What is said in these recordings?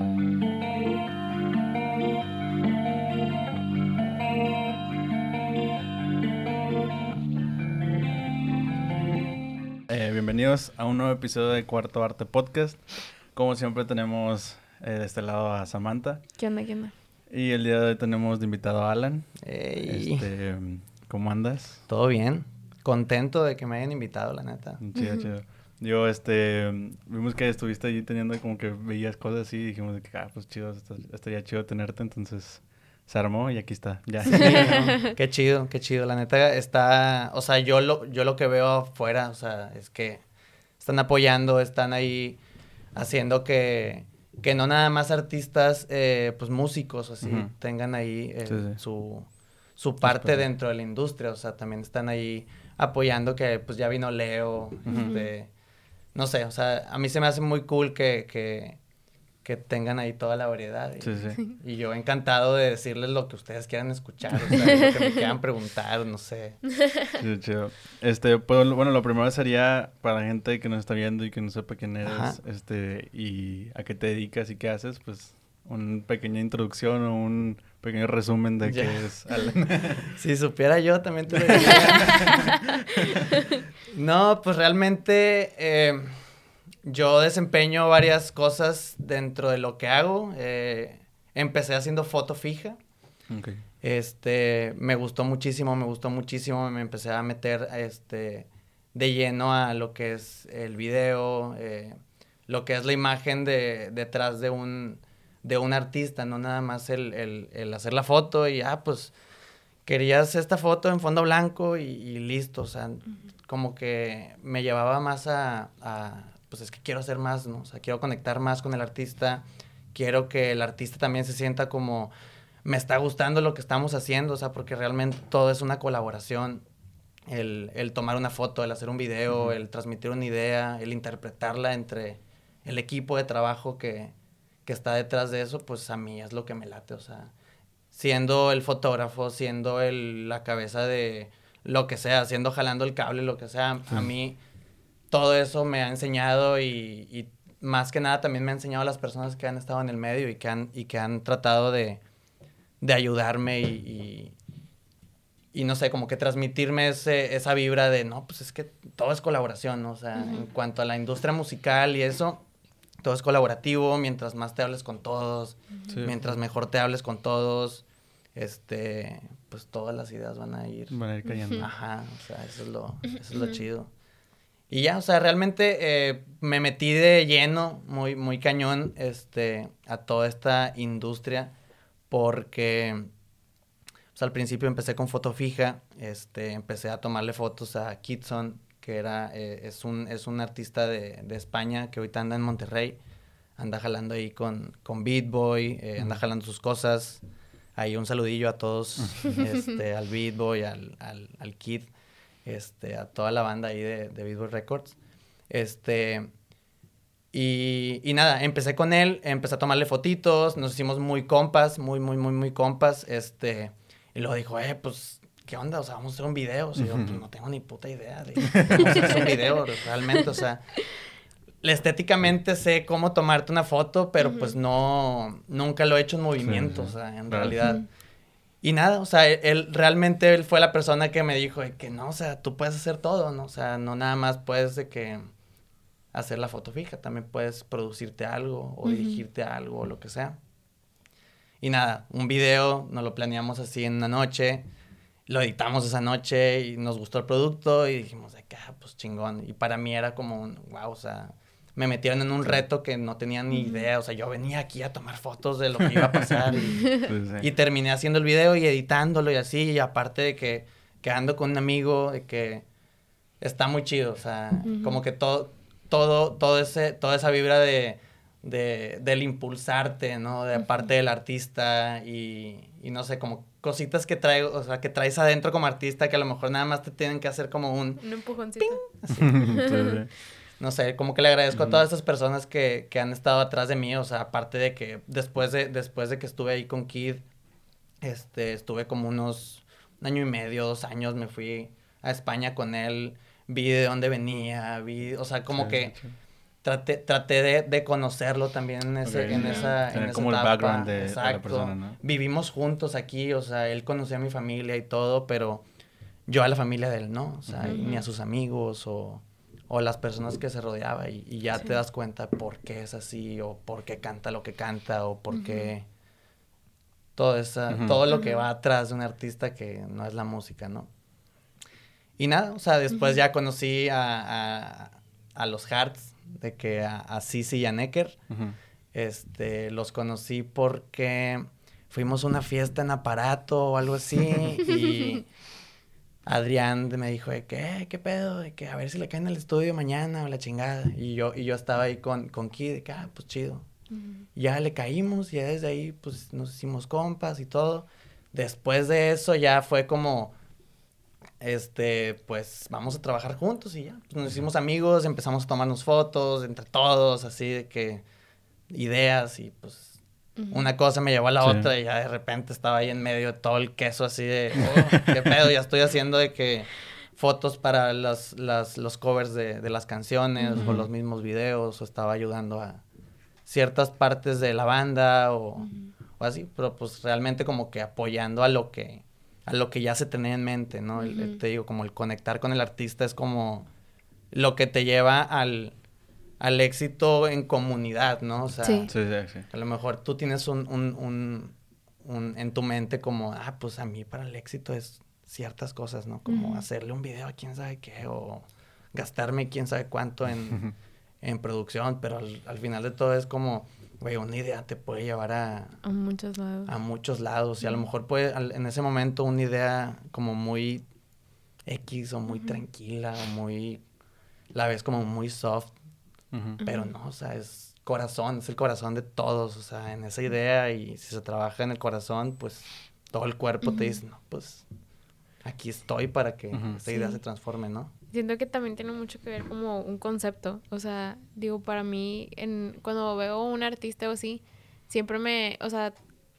Eh, bienvenidos a un nuevo episodio de Cuarto Arte Podcast. Como siempre tenemos eh, de este lado a Samantha. ¿Qué onda, qué onda? Y el día de hoy tenemos de invitado a Alan. Ey, Este, ¿Cómo andas? todo bien. Contento de que me hayan invitado, la neta. Chido, chido. Yo, este, vimos que estuviste allí teniendo como que veías cosas así y dijimos de que, ah, pues chido, estaría chido tenerte, entonces se armó y aquí está, ya. Sí, ¿no? Qué chido, qué chido. La neta está, o sea, yo lo, yo lo que veo afuera, o sea, es que están apoyando, están ahí haciendo que, que no nada más artistas, eh, pues músicos, así, tengan ahí eh, Sí, sí. su, su parte dentro de la industria, o sea, también están ahí apoyando que pues ya vino Leo, este, no sé, o sea, a mí se me hace muy cool que, que, que tengan ahí toda la variedad. y- Sí, sí. y yo encantado de decirles lo que ustedes quieran escuchar, o sea, lo que me quieran preguntar, no sé. Chido, chido. Este, pues, bueno, lo primero sería para la gente que nos está viendo y que no sepa quién eres, Ajá. este, y a qué te dedicas y qué haces, pues, una pequeña introducción o un pequeño resumen de qué es Alan. Si supiera yo, también te lo diría. No, pues realmente eh, yo desempeño varias cosas dentro de lo que hago. Eh, empecé haciendo foto fija. Este, me gustó muchísimo, me gustó muchísimo, me empecé a meter, este, de lleno a lo que es el video, eh, lo que es la imagen de, detrás de un, de un artista, no nada más el, el, el hacer la foto y, ah, pues, querías esta foto en fondo blanco y, y listo, o sea, como que me llevaba más a, a, pues es que quiero hacer más, ¿no? O sea, quiero conectar más con el artista, quiero que el artista también se sienta como, me está gustando lo que estamos haciendo, o sea, porque realmente todo es una colaboración. El, el tomar una foto, el hacer un video, el transmitir una idea, el interpretarla entre el equipo de trabajo que, que está detrás de eso, pues a mí es lo que me late, o sea, siendo el fotógrafo, siendo el, la cabeza de lo que sea, siendo jalando el cable, lo que sea, a mí todo eso me ha enseñado y, y más que nada también me ha enseñado a las personas que han estado en el medio y que han, y que han tratado de, de ayudarme y, y, y no sé, como que transmitirme ese, esa vibra de, no, pues es que todo es colaboración, ¿no? o sea, en cuanto a la industria musical y eso, todo es colaborativo, mientras más te hables con todos, Sí. mientras mejor te hables con todos, este, pues todas las ideas van a ir. Van a ir cayendo. Ajá, o sea, eso es lo, eso es lo chido. Y ya, o sea, realmente eh, me metí de lleno, muy, muy cañón, este, a toda esta industria, porque pues, al principio empecé con foto fija, este, empecé a tomarle fotos a Kitson, que era, eh, es, un, es un artista de, de España que ahorita anda en Monterrey, anda jalando ahí con, con Beat Boy, eh, anda jalando sus cosas. Ahí un saludillo a todos, este, al Beat Boy, al, al, al Kid, este, a toda la banda ahí de, de Beat Boy Records. Este, y, y nada, empecé con él, empecé a tomarle fotitos, nos hicimos muy compas, muy, muy, muy, muy compas, este, y luego dijo, eh, pues, ¿qué onda? O sea, vamos a hacer un video. O sea, yo, pues, no tengo ni puta idea de cómo se hace un video, realmente, o sea, estéticamente sé cómo tomarte una foto, pero pues no, nunca lo he hecho en movimiento, sí. o sea, en realidad. Y nada, o sea, él, él- realmente él fue la persona que me dijo de que no, o sea, tú puedes hacer todo, ¿no? O sea, no nada más puedes de que hacer la foto fija, también puedes producirte algo o dirigirte a algo o lo que sea. Y nada, un video, nos lo planeamos así en una noche, lo editamos esa noche y nos gustó el producto y dijimos de que, ah, pues chingón. Y para mí era como un, wow, o sea, me metieron en un reto que no tenía ni idea, o sea, yo venía aquí a tomar fotos de lo que iba a pasar y, Sí, sí. y terminé haciendo el video y editándolo y así, y aparte de que, que ando con un amigo, de que está muy chido, o sea, como que todo, todo, todo ese, toda esa vibra de, de, del impulsarte, ¿no? De parte del artista y, y no sé, como cositas que traigo, o sea, que traes adentro como artista que a lo mejor nada más te tienen que hacer como un, Un empujoncito. Sí, sí. no sé, como que le agradezco a todas esas personas que, que han estado atrás de mí, o sea, aparte de que después de, después de que estuve ahí con Kid, este, estuve como unos un año y medio, dos años, me fui a España con él, vi de dónde venía, vi, o sea, como Sí, que sí. Traté, traté de, de conocerlo también en, ese, en esa, Tener en como esa el etapa. background de- de la Exacto. persona, ¿no? Vivimos juntos aquí, o sea, él conocía a mi familia y todo, pero yo a la familia de él no, o sea, ni a sus amigos o, o las personas que se rodeaba y, y ya Sí. te das cuenta por qué es así o por qué canta lo que canta o por qué todo, esa, todo lo que va atrás de un artista que no es la música, ¿no? Y nada, o sea, después ya conocí a, a, a los Hearts, de que a, a Sisi y a Necker. Este, los conocí porque fuimos a una fiesta en aparato o algo así y Adrián me dijo de que, "Eh, ¿qué pedo? De que a ver si le caen al estudio mañana o la chingada. Y yo, y yo estaba ahí con, con Ki, de que, ah, pues chido. Ya le caímos, y ya desde ahí, pues, nos hicimos compas y todo. Después de eso ya fue como, este, pues, vamos a trabajar juntos y ya. Pues, nos hicimos amigos, empezamos a tomarnos fotos entre todos, así de que, ideas y pues, una cosa me llevó a la Sí. otra y ya de repente estaba ahí en medio de todo el queso así de, oh, qué pedo, ya estoy haciendo de que fotos para las, las, los covers de, de las canciones o los mismos videos o estaba ayudando a ciertas partes de la banda o, o así, pero pues realmente como que apoyando a lo que a lo que ya se tenía en mente, ¿no? El- te digo, como el conectar con el artista es como lo que te lleva al, al éxito en comunidad, ¿no? O sea, Sí. Sí, sí, sí. a lo mejor tú tienes un, un, un, un- en tu mente como, ah, pues a mí para el éxito es ciertas cosas, ¿no? Como hacerle un video a quién sabe qué o gastarme quién sabe cuánto en, en producción, pero al, al final de todo es como, güey, una idea te puede llevar a, A muchos lados. a muchos lados y a lo mejor puede, al- en ese momento una idea como muy X o muy tranquila o muy, la ves como muy soft, pero no, o sea, es corazón, es el corazón de todos, o sea, en esa idea y si se trabaja en el corazón, pues todo el cuerpo te dice, no, pues aquí estoy para que esta idea Sí. se transforme, ¿no? Siento que también tiene mucho que ver como un concepto. O sea, digo, para mí, en, cuando veo un artista o así, siempre me, o sea,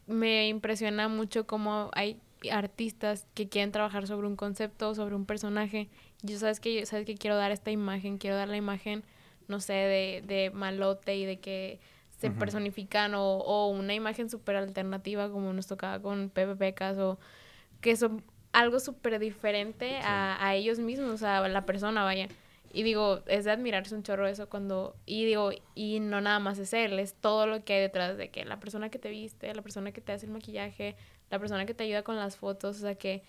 me impresiona mucho cómo hay artistas que quieren trabajar sobre un concepto, sobre un personaje. Yo sabes que, sabes que quiero dar esta imagen, quiero dar la imagen, no sé, de, de malote y de que se personifican o, o una imagen súper alternativa como nos tocaba con Pepe Pecas o que son algo súper diferente a, a ellos mismos, o sea, a la persona, vaya. Y digo, es de admirarse un chorro eso cuando... Y digo, y no nada más es él, es todo lo que hay detrás de que la persona que te viste, la persona que te hace el maquillaje, la persona que te ayuda con las fotos, o sea, que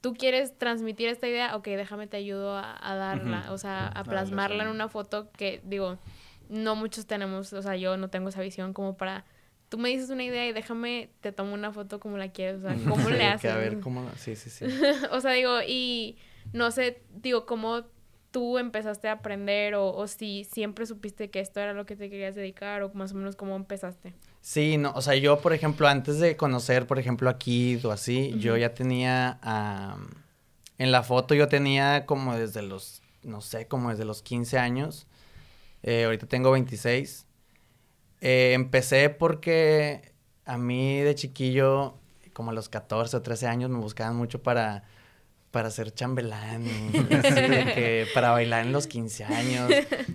tú quieres transmitir esta idea, ok, déjame te ayudo a, a darla, o sea, a plasmarla en una foto que, digo, no muchos tenemos, o sea, yo no tengo esa visión como para... Tú me dices una idea y déjame, te tomo una foto como la quieres, o sea, ¿cómo Sí, le haces? a ver cómo, sí, sí, sí. o sea, digo, y no sé, digo, cómo tú empezaste a aprender o, o si siempre supiste que esto era lo que te querías dedicar o más o menos cómo empezaste. Sí, no, o sea, yo, por ejemplo, antes de conocer, por ejemplo, a Kid o así, yo ya tenía, en la foto yo tenía como desde los, no sé, como desde los 15 años, eh, ahorita tengo 26. Eh, empecé porque a mí de chiquillo, como a los 14 o 13 años, me buscaban mucho para, para ser chambelán, y así de que para bailar en los 15 años.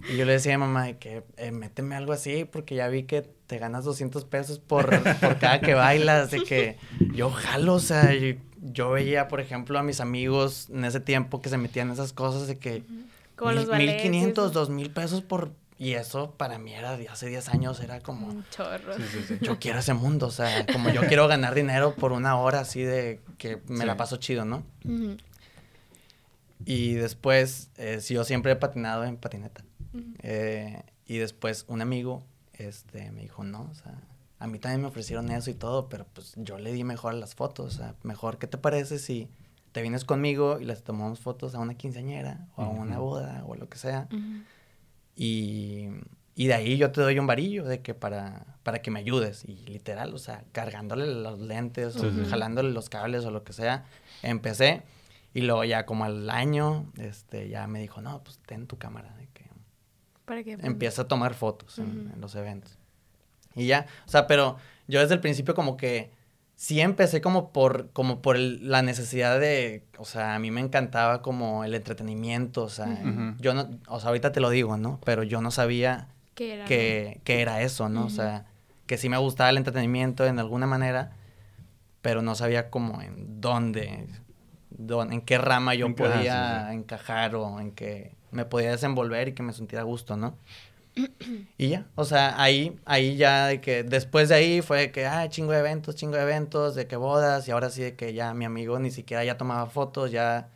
Y yo le decía a mi mamá de que eh, méteme algo así porque ya vi que te ganas 200 pesos por, por cada que bailas, de que yo jalo, o sea, yo, yo veía, por ejemplo, a mis amigos en ese tiempo que se metían en esas cosas de que Como mil, los ballets. y 1500, eso. 2000 pesos por... Y eso para mí era de hace 10 años, era como Un chorro. Sí, sí, sí. yo quiero ese mundo, o sea, como yo quiero ganar dinero por una hora así de que me Sí. la paso chido, ¿no? Y después, eh, sí, yo siempre he patinado en patineta. Eh, y después un amigo este, me dijo, no, o sea, a mí también me ofrecieron eso y todo, pero pues yo le di mejor a las fotos, o sea, mejor, ¿qué te parece si te vienes conmigo y les tomamos fotos a una quinceañera o a una boda o lo que sea? Ujú. Y, y de ahí yo te doy un varillo de que para, para que me ayudes. Y literal, o sea, cargándole los lentes, o jalándole los cables o lo que sea. Empecé. Y luego ya como al año, este, ya me dijo, no, pues ten tu cámara. De que ¿Para qué? empieza a tomar fotos en, Ujú. en los eventos. Y ya, o sea, pero yo desde el principio como que sí empecé como por, como por el- la necesidad de, o sea, a mí me encantaba como el entretenimiento, o sea, yo no, o sea, ahorita te lo digo, ¿no? Pero yo no sabía que, era eso, ¿no? O sea, que sí me gustaba el entretenimiento en alguna manera, pero no sabía cómo, en dónde, en qué rama yo podía encajar o en qué me podía desenvolver y que me sintiera gusto, ¿no? y ya, o sea, ahí, ahí ya de que después de ahí fue que, ah, chingo de eventos, chingo de eventos, de que bodas, y ahora sí de que ya mi amigo ni siquiera ya tomaba fotos, ya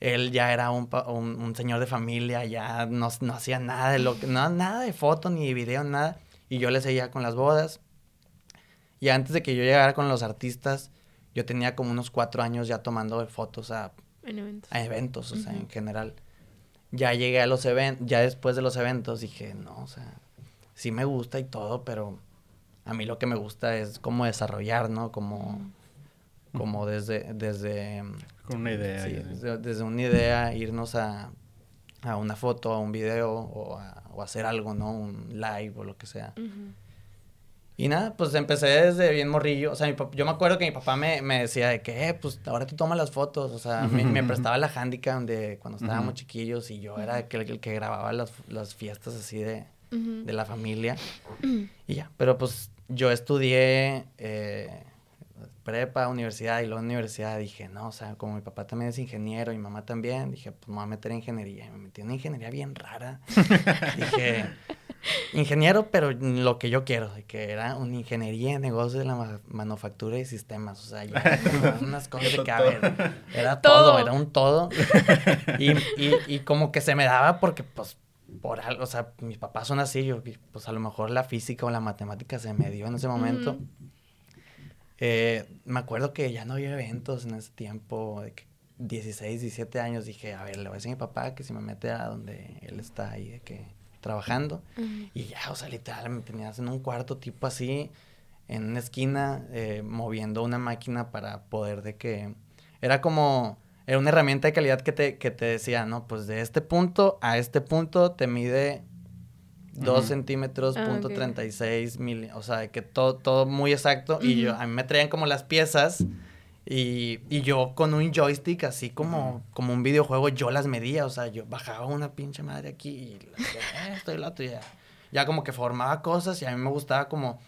él ya era un, un, señor de familia, ya no, no, hacía nada de lo que, no, nada de foto ni de video, nada, y yo le seguía con las bodas. Y antes de que yo llegara con los artistas, yo tenía como unos cuatro años ya tomando fotos a, eventos. a eventos, o sea, en general ya llegué a los eventos, ya después de los eventos dije, no, o sea, sí me gusta y todo, pero a mí lo que me gusta es como desarrollar, ¿no? Como, como desde, desde... Con una idea. Sí, desde, una idea, irnos a, a, una foto, a un video o a, o hacer algo, ¿no? Un live o lo que sea. Y nada, pues empecé desde bien morrillo. O sea, yo me acuerdo que mi papá me, me decía de que, eh, pues ahora tú tomas las fotos. O sea, me, me prestaba la handicap de cuando estábamos chiquillos y yo era el que, el que grababa las, las fiestas así de, de la familia. Y ya, pero pues yo estudié eh, prepa, universidad y luego universidad dije, no, o sea, como mi papá también es ingeniero y mi mamá también, dije, pues me voy a meter en ingeniería. Y me metí en una ingeniería bien rara. dije ingeniero, pero lo que yo quiero, que era una ingeniería en negocios de la manufactura y sistemas. O sea, ya unas cosas de que, a ver, era todo, era un todo. Y, y, y, como que se me daba porque, pues, por algo, o sea, mis papás son así, yo, pues a lo mejor la física o la matemática se me dio en ese momento. Eh, me acuerdo que ya no había eventos en ese tiempo, de que 16, 17 años, dije, a ver, le voy a decir a mi papá que si me mete a donde él está ahí, de que trabajando. Y ya, o sea, literal, me tenías en un cuarto tipo así, en una esquina, eh, moviendo una máquina para poder de que... Era como... Era una herramienta de calidad que te, que te decía, ¿no? Pues de este punto a este punto te mide 2 centímetros, ah, punto 36 mil... O sea, que todo, todo muy exacto. Y yo, a mí me traían como las piezas y, y, yo con un joystick, así como, como un videojuego, yo las medía. O sea, yo bajaba una pinche madre aquí y eh, estoy la tuya. Ya como que formaba cosas y a mí me gustaba como,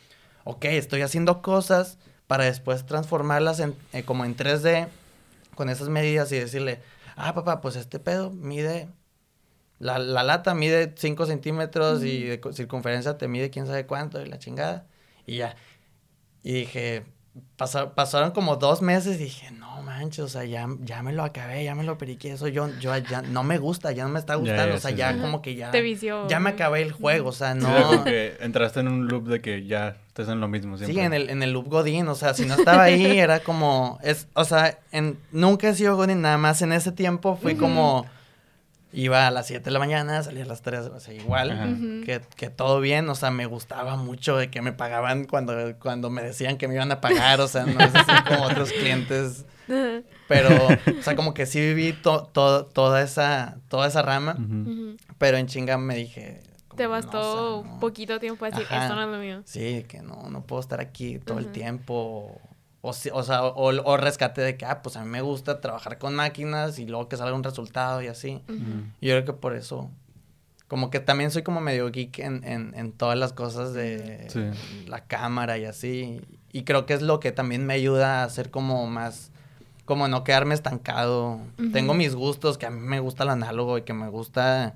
ok, estoy haciendo cosas para después transformarlas en, eh, como en 3D con esas medidas y decirle, ah, papá, pues este pedo mide, la, la lata mide 5 centímetros y de circunferencia te mide quién sabe cuánto y la chingada. Y ya. Y dije, pasaron como dos meses y dije, no manches, o sea, ya, ya me lo acabé, ya me lo periqué, eso yo, yo ya no me gusta, ya no me está gustando, o sea, ya como que ya... Te vició. Ya me acabé el juego, o sea, no... que entraste en un loop de que ya estás en lo mismo siempre. Sí, en el, en el loop Godín, o sea, si no estaba ahí era como, es, o sea, en, nunca he sido Godín, nada más en ese tiempo fui como iba a las 7 de la mañana, salía a las 3, o sea, igual, que, que, todo bien, o sea, me gustaba mucho de que me pagaban cuando, cuando me decían que me iban a pagar, o sea, no es así como otros clientes, pero, o sea, como que sí viví toda, esa, toda esa rama, pero en chinga me dije... Te bastó poquito tiempo decir, esto no es lo mío. Sí, que no, no puedo estar aquí todo el tiempo, o, o sea, o, o, rescate de que, ah, pues a mí me gusta trabajar con máquinas y luego que salga un resultado y así. Yo creo que por eso, como que también soy como medio geek en, en, en todas las cosas de la cámara y así. Y creo que es lo que también me ayuda a ser como más, como no quedarme estancado. Tengo mis gustos, que a mí me gusta el análogo y que me gusta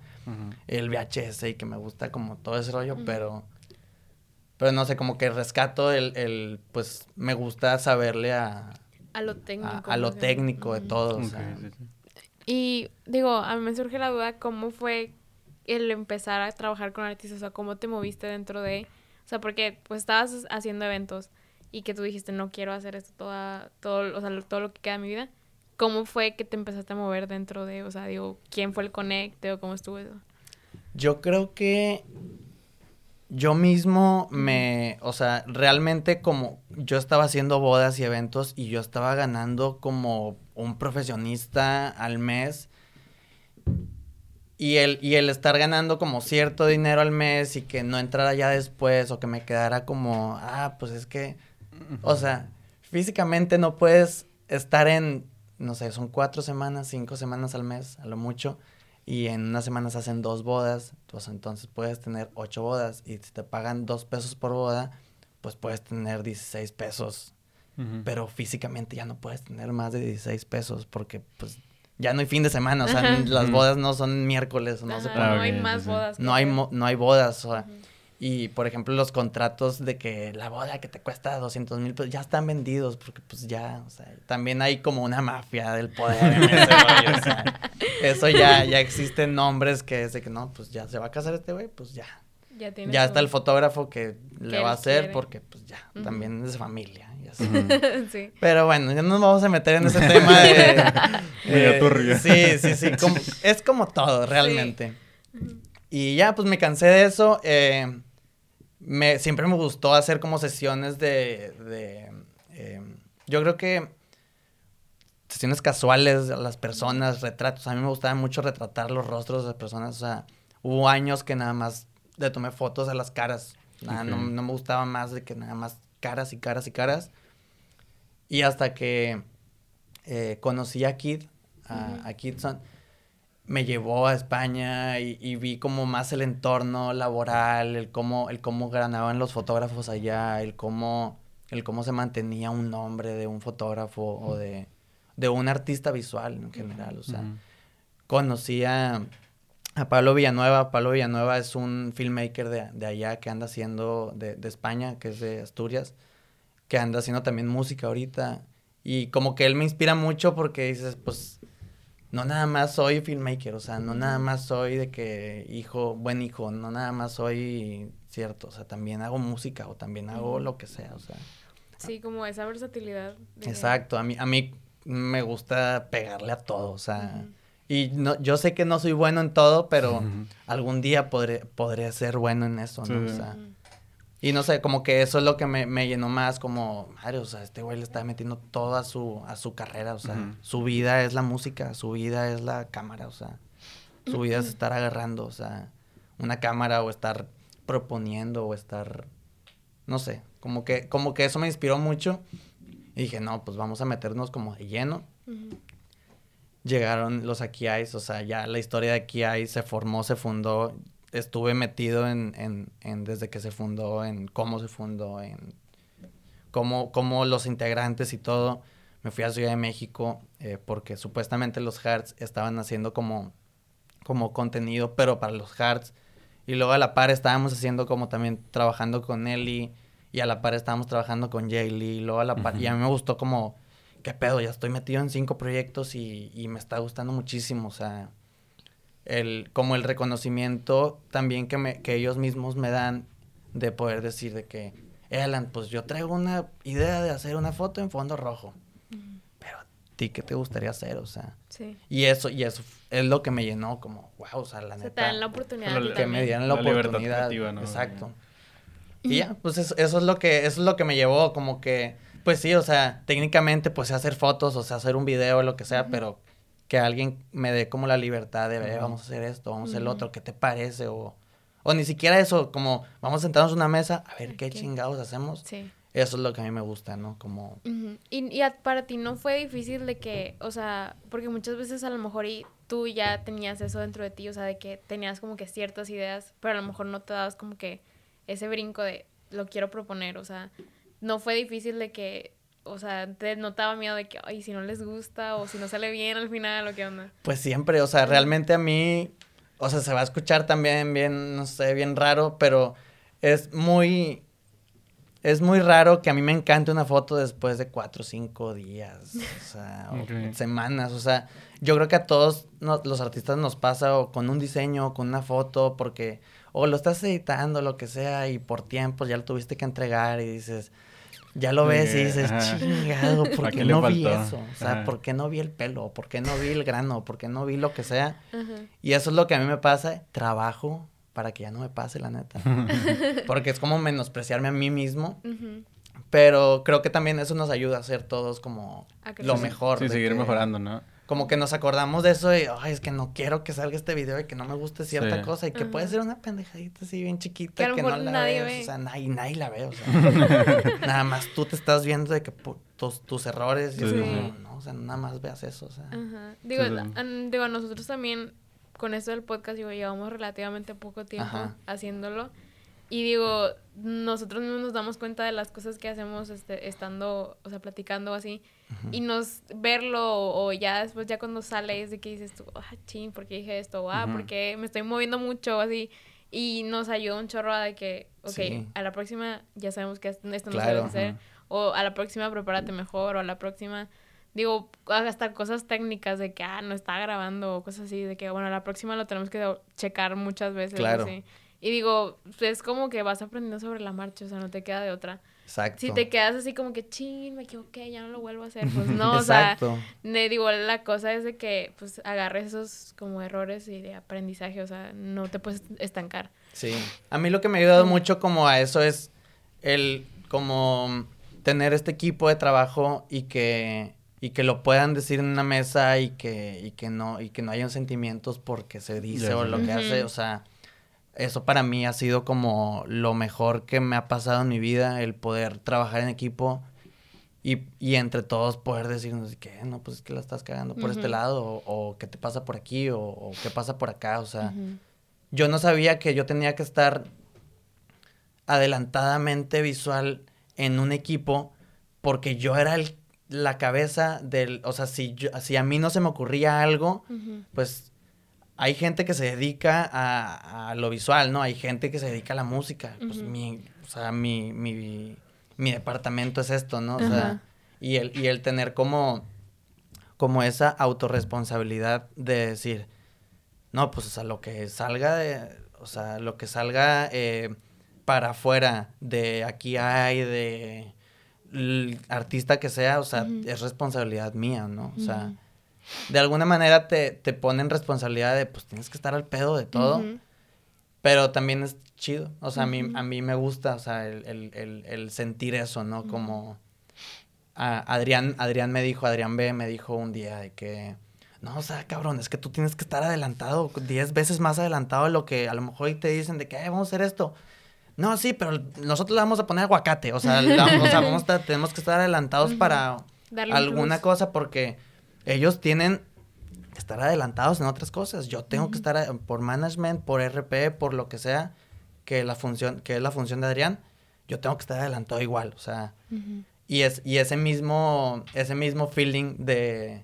el VHS y que me gusta como todo ese rollo, pero pero no sé, como que rescato el, el pues me gusta saberle a... A lo técnico. A, lo técnico de todo. Y digo, a mí me surge la duda, ¿cómo fue el empezar a trabajar con artistas? O sea, ¿cómo te moviste dentro de...? O sea, porque pues estabas haciendo eventos y que tú dijiste, no quiero hacer esto toda, todo, o sea, todo lo que queda de mi vida. ¿Cómo fue que te empezaste a mover dentro de, o sea, digo, quién fue el conecte o cómo estuvo eso? Yo creo que yo mismo me, o sea, realmente como yo estaba haciendo bodas y eventos y yo estaba ganando como un profesionista al mes y el, y el estar ganando como cierto dinero al mes y que no entrara ya después o que me quedara como, ah, pues es que, o sea, físicamente no puedes estar en, no sé, son cuatro semanas, cinco semanas al mes, a lo mucho, y en una semana se hacen dos bodas, pues entonces puedes tener ocho bodas y si te pagan dos pesos por boda, pues puedes tener 16 pesos, pero físicamente ya no puedes tener más de 16 pesos porque pues ya no hay fin de semana, o sea, las bodas no son miércoles, no, se no hay más bodas. No hay, no hay bodas, o sea, y por ejemplo los contratos de que la boda que te cuesta 200 mil pues ya están vendidos porque pues ya, o sea, también hay como una mafia del poder en ese o sea, eso ya, ya existen nombres que es de que no, pues ya se va a casar este güey, pues ya. Ya, ya está el fotógrafo que le va a hacer porque pues ya, también es familia. sí. Pero bueno, ya no nos vamos a meter en ese tema de... sí, sí, sí, es como todo realmente. Y ya, pues me cansé de eso. Eh, me, siempre me gustó hacer como sesiones de... de eh, yo creo que sesiones casuales a las personas, retratos. A mí me gustaba mucho retratar los rostros de las personas. O sea, hubo años que nada más le tomé fotos a las caras. Nada, no, no, me gustaba más de que nada más caras y caras y caras. Y hasta que eh, conocí a Kid, a, Kidson, me llevó a España y, vi como más el entorno laboral, el cómo, el cómo ganaban los fotógrafos allá, el cómo, el cómo se mantenía un nombre de un fotógrafo o de, de un artista visual en general. O sea, conocí a, Pablo Villanueva. Pablo Villanueva es un filmmaker de, de allá que anda haciendo, de, de España, que es de Asturias que anda haciendo también música ahorita. Y como que él me inspira mucho porque dices, pues, no nada más soy filmmaker, o sea, no nada más soy de que hijo, buen hijo, no nada más soy cierto, o sea, también hago música o también hago lo que sea, o sea. Sí, como esa versatilidad. Exacto, a mí, a mí me gusta pegarle a todo, o sea, y no, yo sé que no soy bueno en todo, pero algún día podré, podré ser bueno en eso, ¿no? O sea, y no sé, como que eso es lo que me, me llenó más, como, madre, o sea, este güey le está metiendo toda su, a su carrera, o sea, su vida es la música, su vida es la cámara, o sea, su vida es estar agarrando, o sea, una cámara o estar proponiendo o estar, no sé, como que, como que eso me inspiró mucho. Y dije, no, pues vamos a meternos como de lleno. Llegaron los Akiais, o sea, ya la historia de Akiai se formó, se fundó estuve metido en, en, en, desde que se fundó, en cómo se fundó, en cómo, cómo los integrantes y todo. Me fui a Ciudad de México eh, porque supuestamente los Hearts estaban haciendo como, como contenido, pero para los Hearts. Y luego a la par estábamos haciendo como también trabajando con Ellie y a la par estábamos trabajando con Jaylee. Y luego a la par, y a mí me gustó como, qué pedo, ya estoy metido en cinco proyectos y, y me está gustando muchísimo. O sea, el, como el reconocimiento también que, me, que ellos mismos me dan de poder decir de que, Alan, pues yo traigo una idea de hacer una foto en fondo rojo. Pero a ti, ¿qué te gustaría hacer? O sea. Sí. Y eso, y eso es lo que me llenó, como, wow, o sea, la neta. Se te dan la oportunidad. que me dieran la, oportunidad. Exacto. Y ya, pues eso, es lo que, eso es lo que me llevó, como que, pues sí, o sea, técnicamente, pues sé hacer fotos, o sea, hacer un video, lo que sea, pero que alguien me dé como la libertad de, ver, vamos a hacer esto, vamos a hacer lo otro, ¿qué te parece? O, o ni siquiera eso, como vamos a sentarnos en una mesa, a ver qué chingados hacemos. Sí. Eso es lo que a mí me gusta, ¿no? Como... y, y, para ti no fue difícil de que, o sea, porque muchas veces a lo mejor y tú ya tenías eso dentro de ti, o sea, de que tenías como que ciertas ideas, pero a lo mejor no te dabas como que ese brinco de lo quiero proponer, o sea, no fue difícil de que o sea, te notaba miedo de que, ay, si no les gusta o si no sale bien al final o qué onda. Pues siempre, o sea, realmente a mí, o sea, se va a escuchar también bien, no sé, bien raro, pero es muy, es muy raro que a mí me encante una foto después de cuatro o cinco días, o sea, o semanas, o sea, yo creo que a todos los artistas nos pasa o con un diseño o con una foto porque o lo estás editando, lo que sea, y por tiempo ya lo tuviste que entregar y dices ya lo ves y dices, chingado, ¿por qué no vi eso? O sea, ¿por qué no vi el pelo? ¿Por qué no vi el grano? ¿Por qué no vi lo que sea? Y eso es lo que a mí me pasa, trabajo para que ya no me pase, la neta. Porque es como menospreciarme a mí mismo. Pero creo que también eso nos ayuda a ser todos como lo mejor. Sí, seguir mejorando, ¿no? Como que nos acordamos de eso y, ay, es que no quiero que salga este video y que no me guste cierta cosa y que puede ser una pendejadita así bien chiquita que, no la nadie ve. o sea, nadie, nadie la ve, o sea, nada más tú te estás viendo de que tus, tus errores y es como, no, o sea, nada más veas eso, o sea. Digo, digo, a nosotros también con esto del podcast, digo, llevamos relativamente poco tiempo haciéndolo. Y digo, nosotros mismos nos damos cuenta de las cosas que hacemos este, estando, o sea, platicando así. Y nos verlo o, ya después, ya cuando sale, es de que dices tú, ah, ching, ¿por qué dije esto? ah, porque me estoy moviendo mucho, así. Y nos ayuda un chorro a de que, ok, a la próxima ya sabemos que esto no se debe hacer. O a la próxima prepárate mejor. O a la próxima, digo, hasta cosas técnicas de que, ah, no está grabando. O cosas así. De que, bueno, a la próxima lo tenemos que checar muchas veces. Claro. Y digo, es como que vas aprendiendo sobre la marcha. O sea, no te queda de otra. Exacto. Si te quedas así como que, ching, me equivoqué, ya no lo vuelvo a hacer, pues no, o sea, ne, digo, la cosa es de que, pues, agarres esos como errores y de aprendizaje, o sea, no te puedes estancar. Sí, a mí lo que me ha ayudado mucho como a eso es el, como, tener este equipo de trabajo y que, y que lo puedan decir en una mesa y que, y que no, y que no hayan sentimientos porque se dice o lo que hace, o sea eso para mí ha sido como lo mejor que me ha pasado en mi vida, el poder trabajar en equipo y, y entre todos poder decirnos que no, pues es que la estás cagando por este lado, o, qué te pasa por aquí, o, qué pasa por acá. O sea, yo no sabía que yo tenía que estar adelantadamente visual en un equipo porque yo era el, la cabeza del, o sea, si, yo, si a mí no se me ocurría algo, pues hay gente que se dedica a, lo visual, ¿no? Hay gente que se dedica a la música. Pues mi, o sea, mi, mi, mi, departamento es esto, ¿no? O sea, y el, y el tener como, como esa autorresponsabilidad de decir, no, pues, o sea, lo que salga de, o sea, lo que salga eh, para afuera de aquí hay, de artista que sea, o sea, es responsabilidad mía, ¿no? O sea, de alguna manera te, te ponen responsabilidad de, pues tienes que estar al pedo de todo. Pero también es chido. O sea, a, mí, a mí me gusta, o sea, el, sentir eso, ¿no? Como Adrián, Adrián me dijo, Adrián B me dijo un día de que, no, o sea, cabrón, es que tú tienes que estar adelantado, diez veces más adelantado de lo que a lo mejor te dicen de que, vamos a hacer esto. No, sí, pero nosotros le vamos a poner aguacate. O sea, vamos tenemos que estar adelantados para alguna cosa porque ellos tienen que estar adelantados en otras cosas. Yo tengo que estar eh, por management, por RP, por lo que sea, que la función, que es la función de Adrián, yo tengo que estar adelantado igual, o sea, y es, y ese mismo, ese mismo feeling de,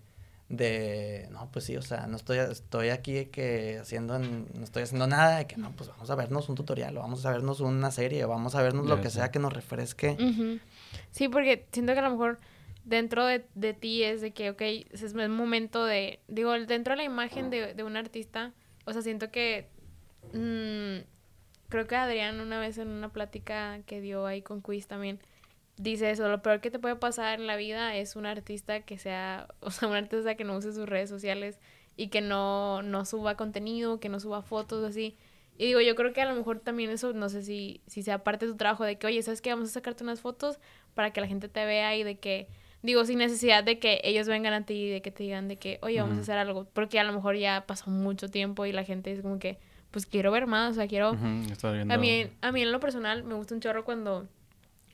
de, no, pues sí, o sea, no estoy, estoy aquí que haciendo, no estoy haciendo nada, de que no, pues vamos a vernos un tutorial, o vamos a vernos una serie, o vamos a vernos lo que sea que nos refresque. Sí, porque siento que a lo mejor dentro de, de, ti es de que, ok, es un momento de, digo, dentro de la imagen de, de un artista, o sea, siento que, mm, creo que Adrián una vez en una plática que dio ahí con Quiz también, dice eso, lo peor que te puede pasar en la vida es un artista que sea, o sea, un artista que no use sus redes sociales y que no, no suba contenido, que no suba fotos así. Y digo, yo creo que a lo mejor también eso, no sé si, si sea parte de tu trabajo, de que, oye, ¿sabes qué? Vamos a sacarte unas fotos para que la gente te vea y de que Digo, sin necesidad de que ellos vengan a ti y de que te digan de que, oye, vamos a hacer algo. Porque a lo mejor ya pasó mucho tiempo y la gente es como que, pues quiero ver más, o sea, quiero... A, mí, a mí en lo personal me gusta un chorro cuando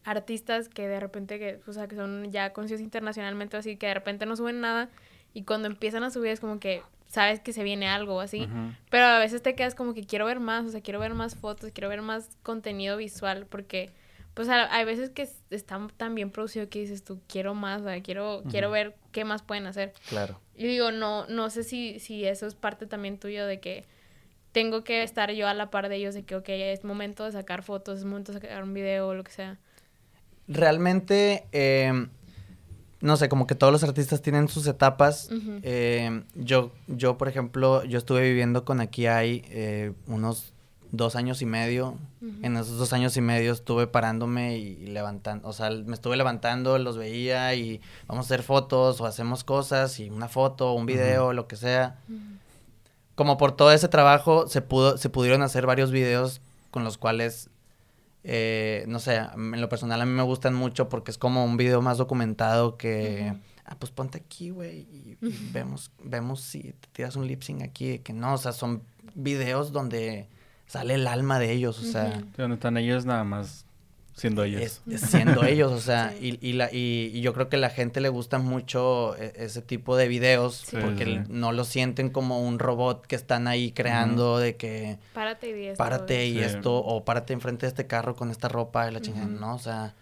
artistas que de repente, que, o sea, que son ya conocidos internacionalmente, así que de repente no suben nada y cuando empiezan a subir es como que sabes que se viene algo así, pero a veces te quedas como que quiero ver más, o sea, quiero ver más fotos, quiero ver más contenido visual porque pues hay veces que está tan bien producido que dices tú, quiero más, quiero, quiero ver qué más pueden hacer. Claro. Y digo, no, no sé si, si eso es parte también tuyo de que tengo que estar yo a la par de ellos, de que, ok, es momento de sacar fotos, es momento de sacar un video o lo que sea. Realmente, em, no sé, como que todos los artistas tienen sus etapas. Em, yo, yo, por ejemplo, yo estuve viviendo con Aquí Hay eh, unos dos años y medio. En esos dos años y medio estuve parándome y, levantando, o sea, me estuve levantando, los veía y vamos a hacer fotos o hacemos cosas y una foto, un video, lo que sea. Como por todo ese trabajo se pudo, se pudieron hacer varios videos con los cuales, eh, no sé, en lo personal a mí me gustan mucho porque es como un video más documentado que, ah, pues ponte aquí, güey, y, vemos, vemos si te tiras un lip sync aquí, que no, o sea, son videos donde sale el alma de ellos, o sea. donde están ellos nada más siendo ellos. Es, siendo ellos, o sea, y, y, la, y, yo creo que a la gente le gusta mucho e, ese tipo de videos porque no lo sienten como un robot que están ahí creando de que... Párate y esto. Párate y esto, o párate enfrente de este carro con esta ropa y la chingada, ¿no? O sea...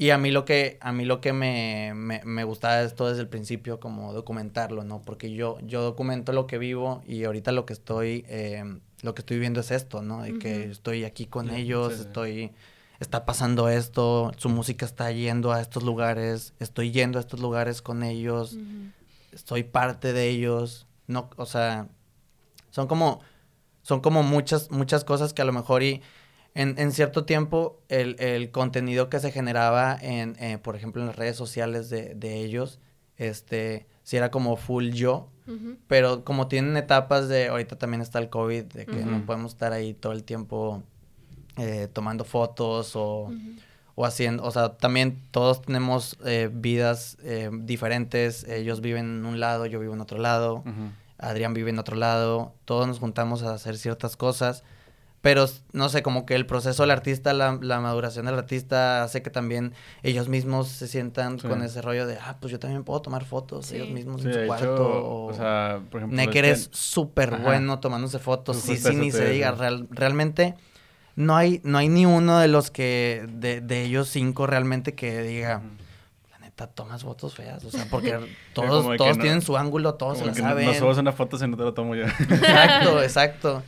Y a mí lo que, a mí lo que me, me, me, gustaba esto desde el principio, como documentarlo, ¿no? Porque yo, yo documento lo que vivo y ahorita lo que estoy, eh, lo que estoy viviendo es esto, ¿no? De que estoy aquí con ellos, estoy está pasando esto, su música está yendo a estos lugares, estoy yendo a estos lugares con ellos, soy parte de ellos, no, o sea, son como, son como muchas, muchas cosas que a lo mejor y en, en cierto tiempo el, el, contenido que se generaba en, eh, por ejemplo, en las redes sociales de, de ellos, este, si era como full yo, pero como tienen etapas de, ahorita también está el COVID, de que no podemos estar ahí todo el tiempo eh, tomando fotos o, o, haciendo, o sea, también todos tenemos eh, vidas eh, diferentes, ellos viven en un lado, yo vivo en otro lado, Adrián vive en otro lado, todos nos juntamos a hacer ciertas cosas, pero no sé, como que el proceso del artista, la, maduración del artista hace que también ellos mismos se sientan con ese rollo de, ah, pues yo también puedo tomar fotos ellos mismos en su cuarto. o, sea, por ejemplo... Necker es súper bueno tomándose fotos, sí, sí, ni se diga, realmente no hay, no hay ni uno de los que, de, de ellos cinco realmente que diga, la neta, tomas fotos feas, o sea, porque todos, todos tienen su ángulo, todos se la saben. No, subes una foto si no te la tomo yo. Exacto, exacto.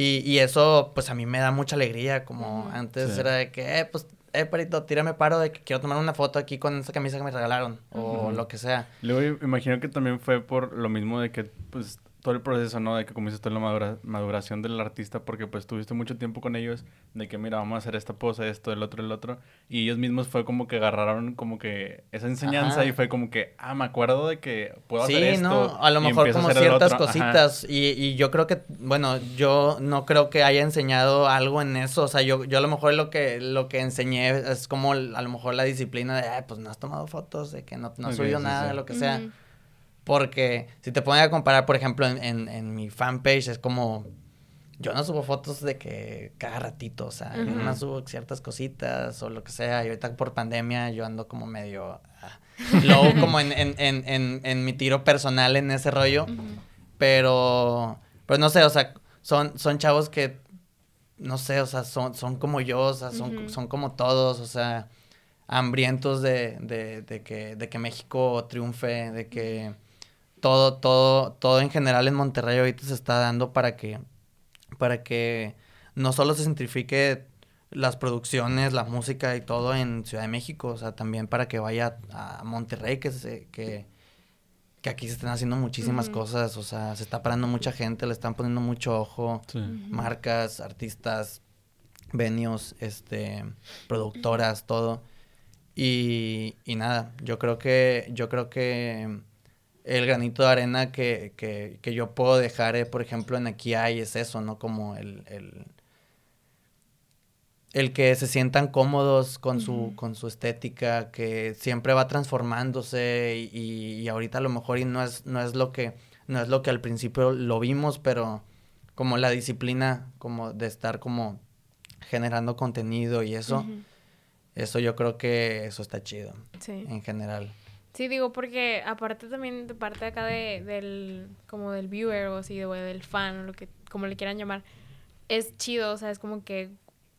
Y, y eso, pues a mí me da mucha alegría, como antes era de que, eh, pues, eh, perito, tírame paro de que quiero tomar una foto aquí con esa camisa que me regalaron, o lo que sea. Luego imagino que también fue por lo mismo de que, pues, todo el proceso, ¿no? De que comienza toda la maduración del artista, porque pues tuviste mucho tiempo con ellos, de que mira, vamos a hacer esta pose, esto, el otro, el otro, y ellos mismos fue como que agarraron como que esa enseñanza y fue como que, ah, me acuerdo de que puedo hacer esto. Sí, ¿no? A lo mejor como ciertas cositas, y, y, yo creo que, bueno, yo no creo que haya enseñado algo en eso, o sea, yo, yo a lo mejor lo que, lo que enseñé es como a lo mejor la disciplina de, pues no has tomado fotos, de que no, no has subido nada, lo que sea. Porque si te pones a comparar, por ejemplo, en, en, mi fanpage, es como. Yo no subo fotos de que cada ratito, o sea, yo no subo ciertas cositas o lo que sea. Y ahorita por pandemia yo ando como medio ah, low, como en, en, en, en, mi tiro personal en ese rollo. Pero, pues no sé, o sea, son, son chavos que, no sé, o sea, son, son como yo, o sea, son, son como todos, o sea, hambrientos de, de, de, que, de que México triunfe, de que todo, todo, todo en general en Monterrey ahorita se está dando para que, para que no solo se centrifique las producciones, la música y todo en Ciudad de México, o sea, también para que vaya a Monterrey, que se, que, que aquí se están haciendo muchísimas cosas, o sea, se está parando mucha gente, le están poniendo mucho ojo, marcas, artistas, venios, este, productoras, todo. Y, y nada, yo creo que, yo creo que el granito de arena que, que, que yo puedo dejar, eh, por ejemplo, en aquí hay es eso, ¿no? Como el, el, el que se sientan cómodos con, su, con su estética, que siempre va transformándose y, y, ahorita a lo mejor y no es, no es lo que no es lo que al principio lo vimos, pero como la disciplina, como de estar como generando contenido y eso, eso yo creo que eso está chido sí. en general. Sí, digo, porque aparte también de parte acá de, del, como del viewer o así, de, del fan o lo que, como le quieran llamar, es chido, o sea, es como que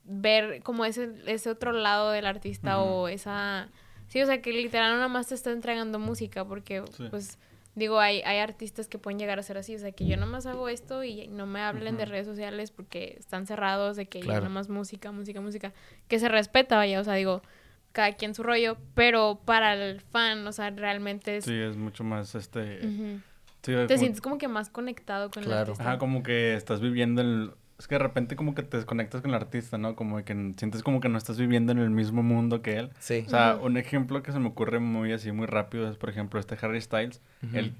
ver como ese, ese otro lado del artista o esa... Sí, o sea, que literal nada más te está entregando música porque, pues, digo, hay, hay artistas que pueden llegar a ser así, o sea, que yo nada más hago esto y no me hablen de redes sociales porque están cerrados, de que yo nada más música, música, música, que se respeta, vaya, o sea, digo, cada quien su rollo, pero para el fan, o sea, realmente es... Sí, es mucho más, este... Te sientes como que más conectado con el artista. Ajá, como que estás viviendo el... Es que de repente como que te desconectas con el artista, ¿no? Como que sientes como que no estás viviendo en el mismo mundo que él. Sí. O sea, un ejemplo que se me ocurre muy así, muy rápido, es por ejemplo este Harry Styles. Él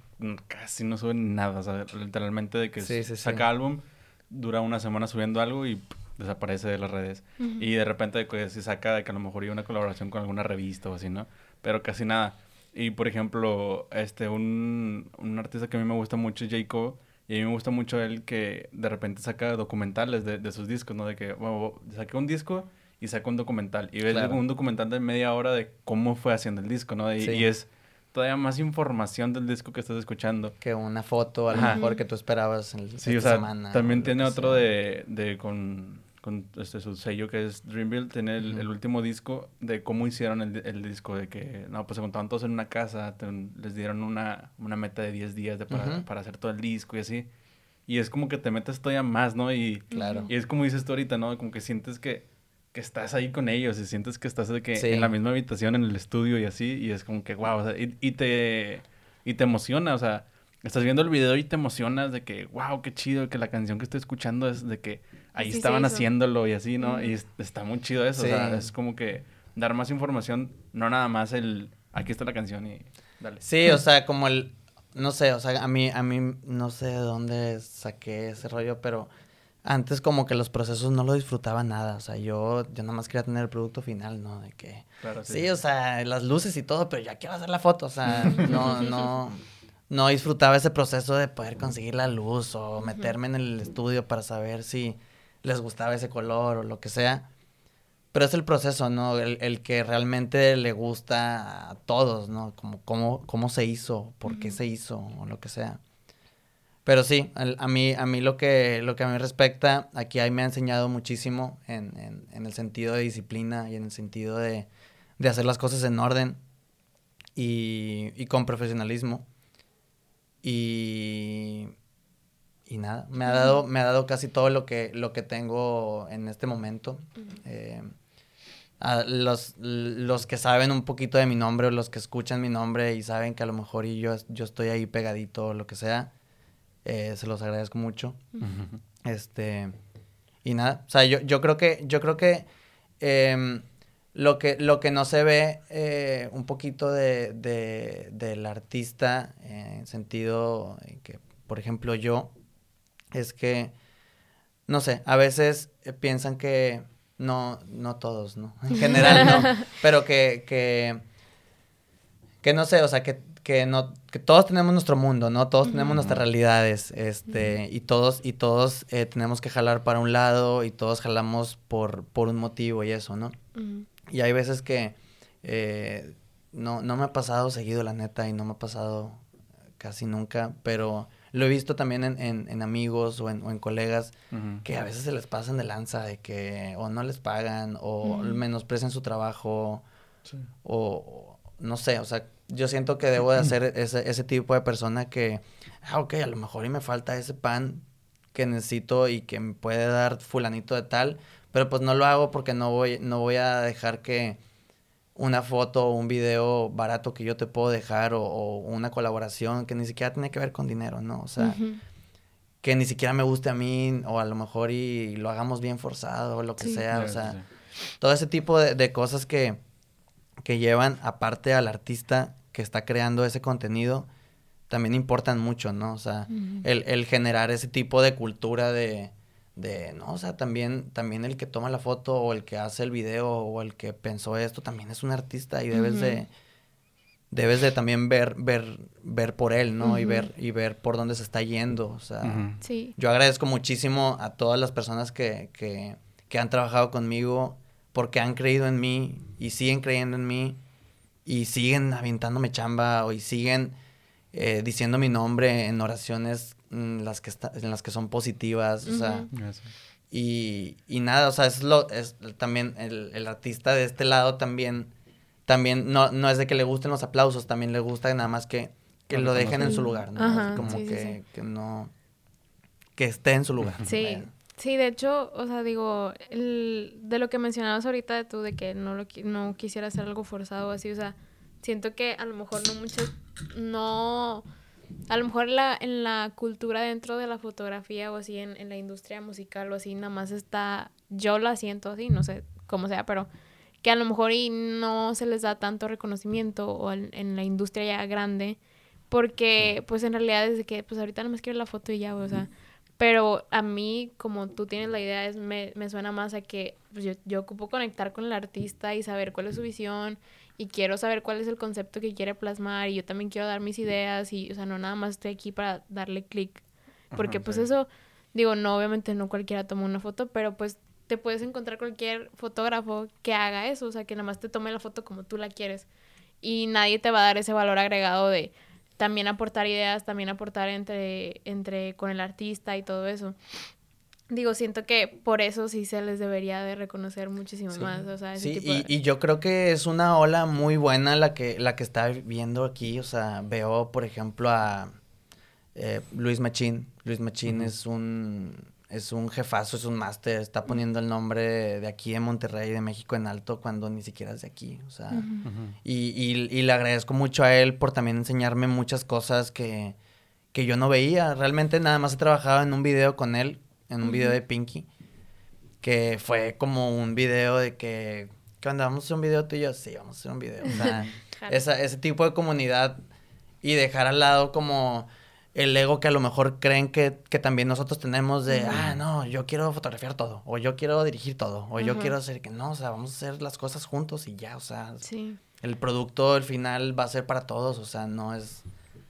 casi no sube nada, o sea, literalmente de que saca álbum, dura una semana subiendo algo y desaparece de las redes. Y de repente pues, se saca de que a lo mejor hay una colaboración con alguna revista o así, ¿no? Pero casi nada. Y por ejemplo, este, un, un artista que a mí me gusta mucho es J. Y a mí me gusta mucho él que de repente saca documentales de, de sus discos, ¿no? De que, bueno, saqué un disco y saca un documental. Y ves un documental de media hora de cómo fue haciendo el disco, ¿no? Y, es todavía más información del disco que estás escuchando. Que una foto, a lo mejor que tú esperabas en sí, o sea, También tiene otro de, de con, con este, su sello que es Dreamville, tiene el, último disco de cómo hicieron el, el, disco, de que, no, pues se contaban todos en una casa, les dieron una, una meta de 10 días de para, para hacer todo el disco y así. Y es como que te metes todavía más, ¿no? Y, claro. y es como dices tú ahorita, ¿no? Como que sientes que, que estás ahí con ellos y sientes que estás de que en la misma habitación, en el estudio y así. Y es como que, wow, o sea, y, y, te, y te emociona, o sea, estás viendo el video y te emocionas de que, wow, qué chido, que la canción que estoy escuchando es de que ahí estaban haciéndolo y así, ¿no? Y está muy chido eso, o sea, es como que dar más información, no nada más el, aquí está la canción y dale. Sí, o sea, como el no sé, o sea, a mí, a mí no sé de dónde saqué ese rollo, pero antes como que los procesos no lo disfrutaba nada, o sea, yo, yo nada más quería tener el producto final, ¿no? De que, claro, sí. o sea, las luces y todo, pero ya quiero hacer la foto, o sea, no, no, no disfrutaba ese proceso de poder conseguir la luz o meterme en el estudio para saber si les gustaba ese color o lo que sea. Pero es el proceso, ¿no? El, que realmente le gusta a todos, ¿no? Como cómo, cómo se hizo, por qué se hizo, o lo que sea. Pero sí, a mí, a mí lo que, lo que a mí respecta, aquí ahí me ha enseñado muchísimo en, en, el sentido de disciplina y en el sentido de, de hacer las cosas en orden y, y con profesionalismo. Y, y nada, me ha dado, me ha dado casi todo lo que, lo que tengo en este momento. Eh, los, los que saben un poquito de mi nombre o los que escuchan mi nombre y saben que a lo mejor y yo, yo estoy ahí pegadito o lo que sea, eh, se los agradezco mucho. Este, y nada, o sea, yo, yo creo que, yo creo que em, lo que, lo que no se ve eh, un poquito de, de, del artista, en sentido que, por ejemplo, yo, es que, no sé, a veces eh, piensan que, no, no todos, ¿no? En general no, pero que, que, que no sé, o sea, que, que no, que todos tenemos nuestro mundo, ¿no? Todos tenemos nuestras realidades, este, y todos, y todos eh, tenemos que jalar para un lado y todos jalamos por, por un motivo y eso, ¿no? Y hay veces que eh, no, no me ha pasado seguido, la neta, y no me ha pasado casi nunca, pero lo he visto también en, en, amigos o en, o en colegas que a veces se les pasan de lanza de que o no les pagan o menosprecian su trabajo o, no sé, o sea, yo siento que debo de hacer ese, ese tipo de persona que, ah, ok, a lo mejor y me falta ese pan que necesito y que me puede dar fulanito de tal, pero pues no lo hago porque no voy, no voy a dejar que una foto o un video barato que yo te puedo dejar o, una colaboración que ni siquiera tiene que ver con dinero, ¿no? O sea, que ni siquiera me guste a mí o a lo mejor y, lo hagamos bien forzado o lo que sea, o sea, todo ese tipo de, cosas que, que llevan aparte al artista que está creando ese contenido también importan mucho, ¿no? O sea, el, el generar ese tipo de cultura de de, no, o sea, también, también el que toma la foto o el que hace el video o el que pensó esto también es un artista y debes de, debes de también ver, ver, ver por él, ¿no? Y ver, y ver por dónde se está yendo, o sea, yo agradezco muchísimo a todas las personas que, que, que han trabajado conmigo porque han creído en mí y siguen creyendo en mí y siguen aventándome chamba o y siguen eh, diciendo mi nombre en oraciones en las que, está, en las que son positivas, o sea, y, y, nada, o sea, es lo, es también el, el artista de este lado también, también no, no es de que le gusten los aplausos, también le gusta nada más que, que lo dejen en su lugar, ¿no? Como que, que no, que esté en su lugar. Sí. Sí, de hecho, o sea, digo, el, de lo que mencionabas ahorita de tú, de que no, lo, no quisiera hacer algo forzado así, o sea, siento que a lo mejor no muchos, no, a lo mejor la, en la cultura dentro de la fotografía o así, en, en la industria musical o así, nada más está, yo lo siento así, no sé cómo sea, pero que a lo mejor y no se les da tanto reconocimiento o en, la industria ya grande, porque pues en realidad desde que pues ahorita no me quiero la foto y ya, o sea, pero a mí, como tú tienes la idea, es, me, me suena más a que pues, yo, yo ocupo conectar con el artista y saber cuál es su visión y quiero saber cuál es el concepto que quiere plasmar y yo también quiero dar mis ideas y, o sea, no nada más estoy aquí para darle clic. Porque pues eso, digo, no, obviamente no cualquiera toma una foto, pero pues te puedes encontrar cualquier fotógrafo que haga eso, o sea, que nada más te tome la foto como tú la quieres. Y nadie te va a dar ese valor agregado de también aportar ideas, también aportar entre, entre con el artista y todo eso. Digo, siento que por eso sí se les debería de reconocer muchísimo más, o sea, ese sí, y, y, yo creo que es una ola muy buena la que, la que está viendo aquí, o sea, veo, por ejemplo, a eh, Luis Machín. Luis Machín es un es un jefazo, es un máster, está poniendo el nombre de aquí de Monterrey, de México en alto, cuando ni siquiera es de aquí, o sea, y, y, le agradezco mucho a él por también enseñarme muchas cosas que, que yo no veía, realmente nada más he trabajado en un video con él, en un video de Pinky, que fue como un video de que, ¿qué onda? ¿Vamos a hacer un video tú y yo? Sí, vamos a hacer un video, o sea, esa, ese tipo de comunidad y dejar al lado como el ego que a lo mejor creen que, también nosotros tenemos de, ah, no, yo quiero fotografiar todo, o yo quiero dirigir todo, o yo quiero hacer que no, o sea, vamos a hacer las cosas juntos y ya, o sea, el producto al final va a ser para todos, o sea, no es,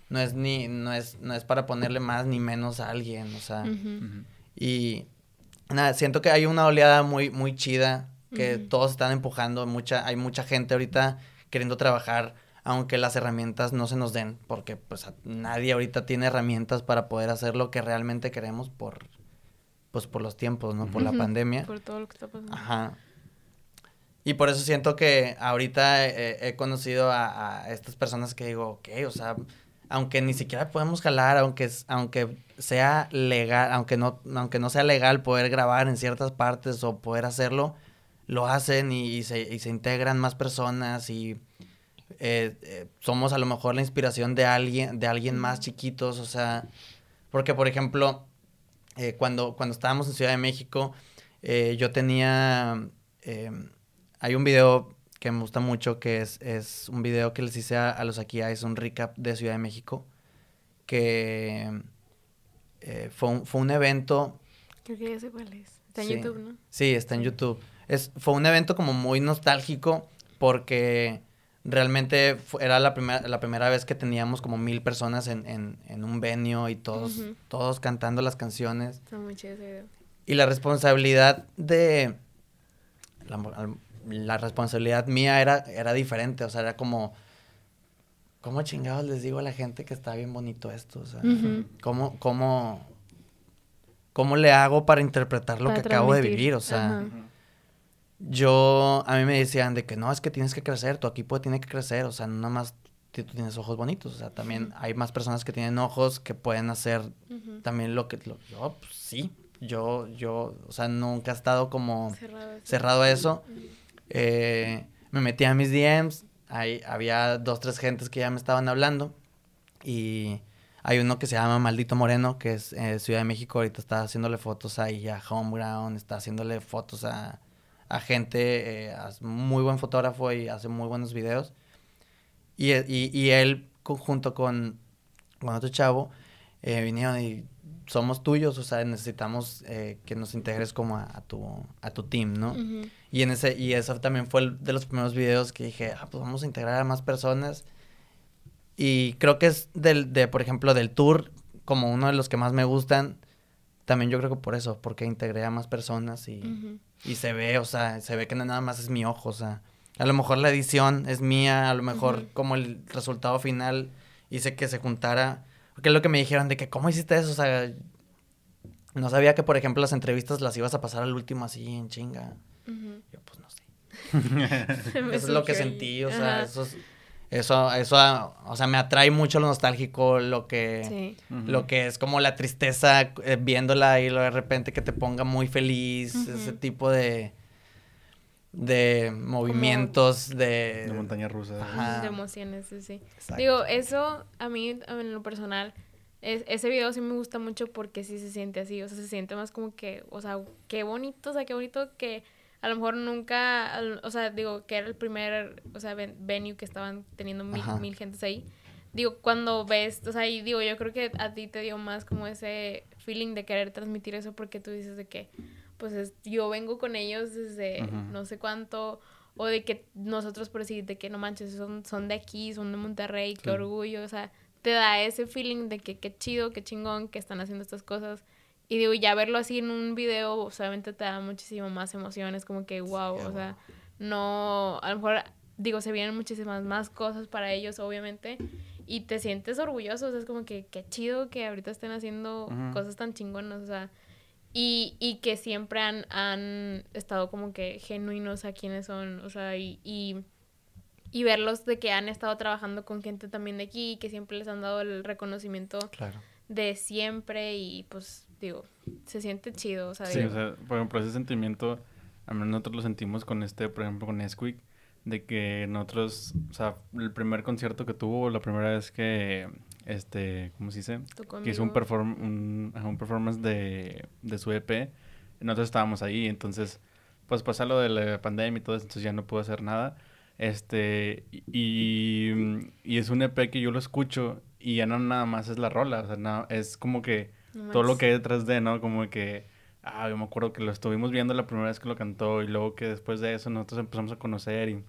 no es ni, no es, no es para ponerle más ni menos a alguien, o sea, y nada, siento que hay una oleada muy, muy chida, que todos están empujando, mucha, hay mucha gente ahorita queriendo trabajar aunque las herramientas no se nos den, porque pues nadie ahorita tiene herramientas para poder hacer lo que realmente queremos por pues por los tiempos, ¿no? Por la pandemia. Por todo lo que está pasando. Ajá. Y por eso siento que ahorita he, conocido a, estas personas que digo, ok, o sea, aunque ni siquiera podemos jalar, aunque, aunque sea legal, aunque no, aunque no sea legal poder grabar en ciertas partes o poder hacerlo, lo hacen y, se, y se integran más personas y eh, eh, somos a lo mejor la inspiración de alguien, de alguien más chiquitos, o sea, porque por ejemplo, eh, cuando, cuando estábamos en Ciudad de México, yo tenía, hay un video que me gusta mucho, que es, es un video que les hice a, los aquí, es un recap de Ciudad de México, que fue, un, fue un evento... Creo que ya sé cuál es. Está en YouTube, ¿no? Sí, está en YouTube. Es, fue un evento como muy nostálgico porque realmente era la, primera la primera vez que teníamos como mil personas en, un venio y todos, todos cantando las canciones. Está muy chido ese Y la responsabilidad de... La, responsabilidad mía era, era diferente, o sea, era como... ¿Cómo chingados les digo a la gente que está bien bonito esto? O sea, ¿cómo, cómo, cómo le hago para interpretar lo que acabo de vivir? O sea, yo, a mí me decían de que no, es que tienes que crecer, tu equipo tiene que crecer, o sea, no nada más tú tienes ojos bonitos, o sea, también hay más personas que tienen ojos que pueden hacer también lo que, yo, pues, sí, yo, yo, o sea, nunca he estado como cerrado, a eso. Eh, me metí a mis DMs, ahí había dos, tres gentes que ya me estaban hablando y hay uno que se llama Maldito Moreno, que es eh, Ciudad de México, ahorita está haciéndole fotos ahí a Homeground, está haciéndole fotos a a gente, eh, es muy buen fotógrafo y hace muy buenos videos. Y, y, él, junto con, con otro chavo, eh, vinieron y somos tuyos, o sea, necesitamos eh, que nos integres como a, tu, a tu team, ¿no? Y en ese, y eso también fue el de los primeros videos que dije, ah, pues vamos a integrar a más personas. Y creo que es del, de, por ejemplo, del tour, como uno de los que más me gustan, también yo creo que por eso, porque integré a más personas y, y se ve, o sea, se ve que nada más es mi ojo, o sea, a lo mejor la edición es mía, a lo mejor como el resultado final hice que se juntara, porque es lo que me dijeron de que, ¿cómo hiciste eso? O sea, no sabía que, por ejemplo, las entrevistas las ibas a pasar al último así en chinga. Yo, pues no sé. eso es lo que sentí, o sea, eso es eso, eso, o sea, me atrae mucho lo nostálgico, lo que, lo que es como la tristeza eh, viéndola y de repente que te ponga muy feliz, ese tipo de, de movimientos, de... De montaña rusa. De emociones, sí, sí. Digo, eso a mí, en lo personal, es, ese video sí me gusta mucho porque sí se siente así, o sea, se siente más como que, o sea, qué bonito, o sea, qué bonito que a lo mejor nunca, o sea, digo, que era el primer, o sea, venue que estaban teniendo mil, mil gentes ahí. Digo, cuando ves, o sea, y digo, yo creo que a ti te dio más como ese feeling de querer transmitir eso porque tú dices de que, pues yo vengo con ellos desde no sé cuánto, o de que nosotros por decir de que no manches, son, son de aquí, son de Monterrey, qué orgullo, o sea, te da ese feeling de que qué chido, qué chingón que están haciendo estas cosas. Y digo, ya verlo así en un video, obviamente te da muchísimo más emociones, como que wow, o sea, no, a lo mejor, digo, se vienen muchísimas más cosas para ellos, obviamente, y te sientes orgulloso, o sea, es como que qué chido que ahorita estén haciendo cosas tan chingonas, o sea, y, y que siempre han, han estado como que genuinos a quienes son, o sea, y, y, y, verlos de que han estado trabajando con gente también de aquí, y que siempre les han dado el reconocimiento de siempre y pues digo, se siente chido, o sea, Sí, o sea, por ejemplo, ese sentimiento, a menos nosotros lo sentimos con este, por ejemplo, con Nesquik, de que nosotros, o sea, el primer concierto que tuvo, la primera vez que este, ¿cómo se dice? Que hizo un, perform un, un, performance de, de su EP. Nosotros estábamos ahí, entonces, pues pasa lo de la pandemia y todo eso, entonces ya no puedo hacer nada. Este, y, y es un EP que yo lo escucho y ya no nada más es la rola, o sea, no, es como que todo lo que hay detrás de, ¿no? Como que, ah, yo me acuerdo que lo estuvimos viendo la primera vez que lo cantó y luego que después de eso nosotros empezamos a conocer y,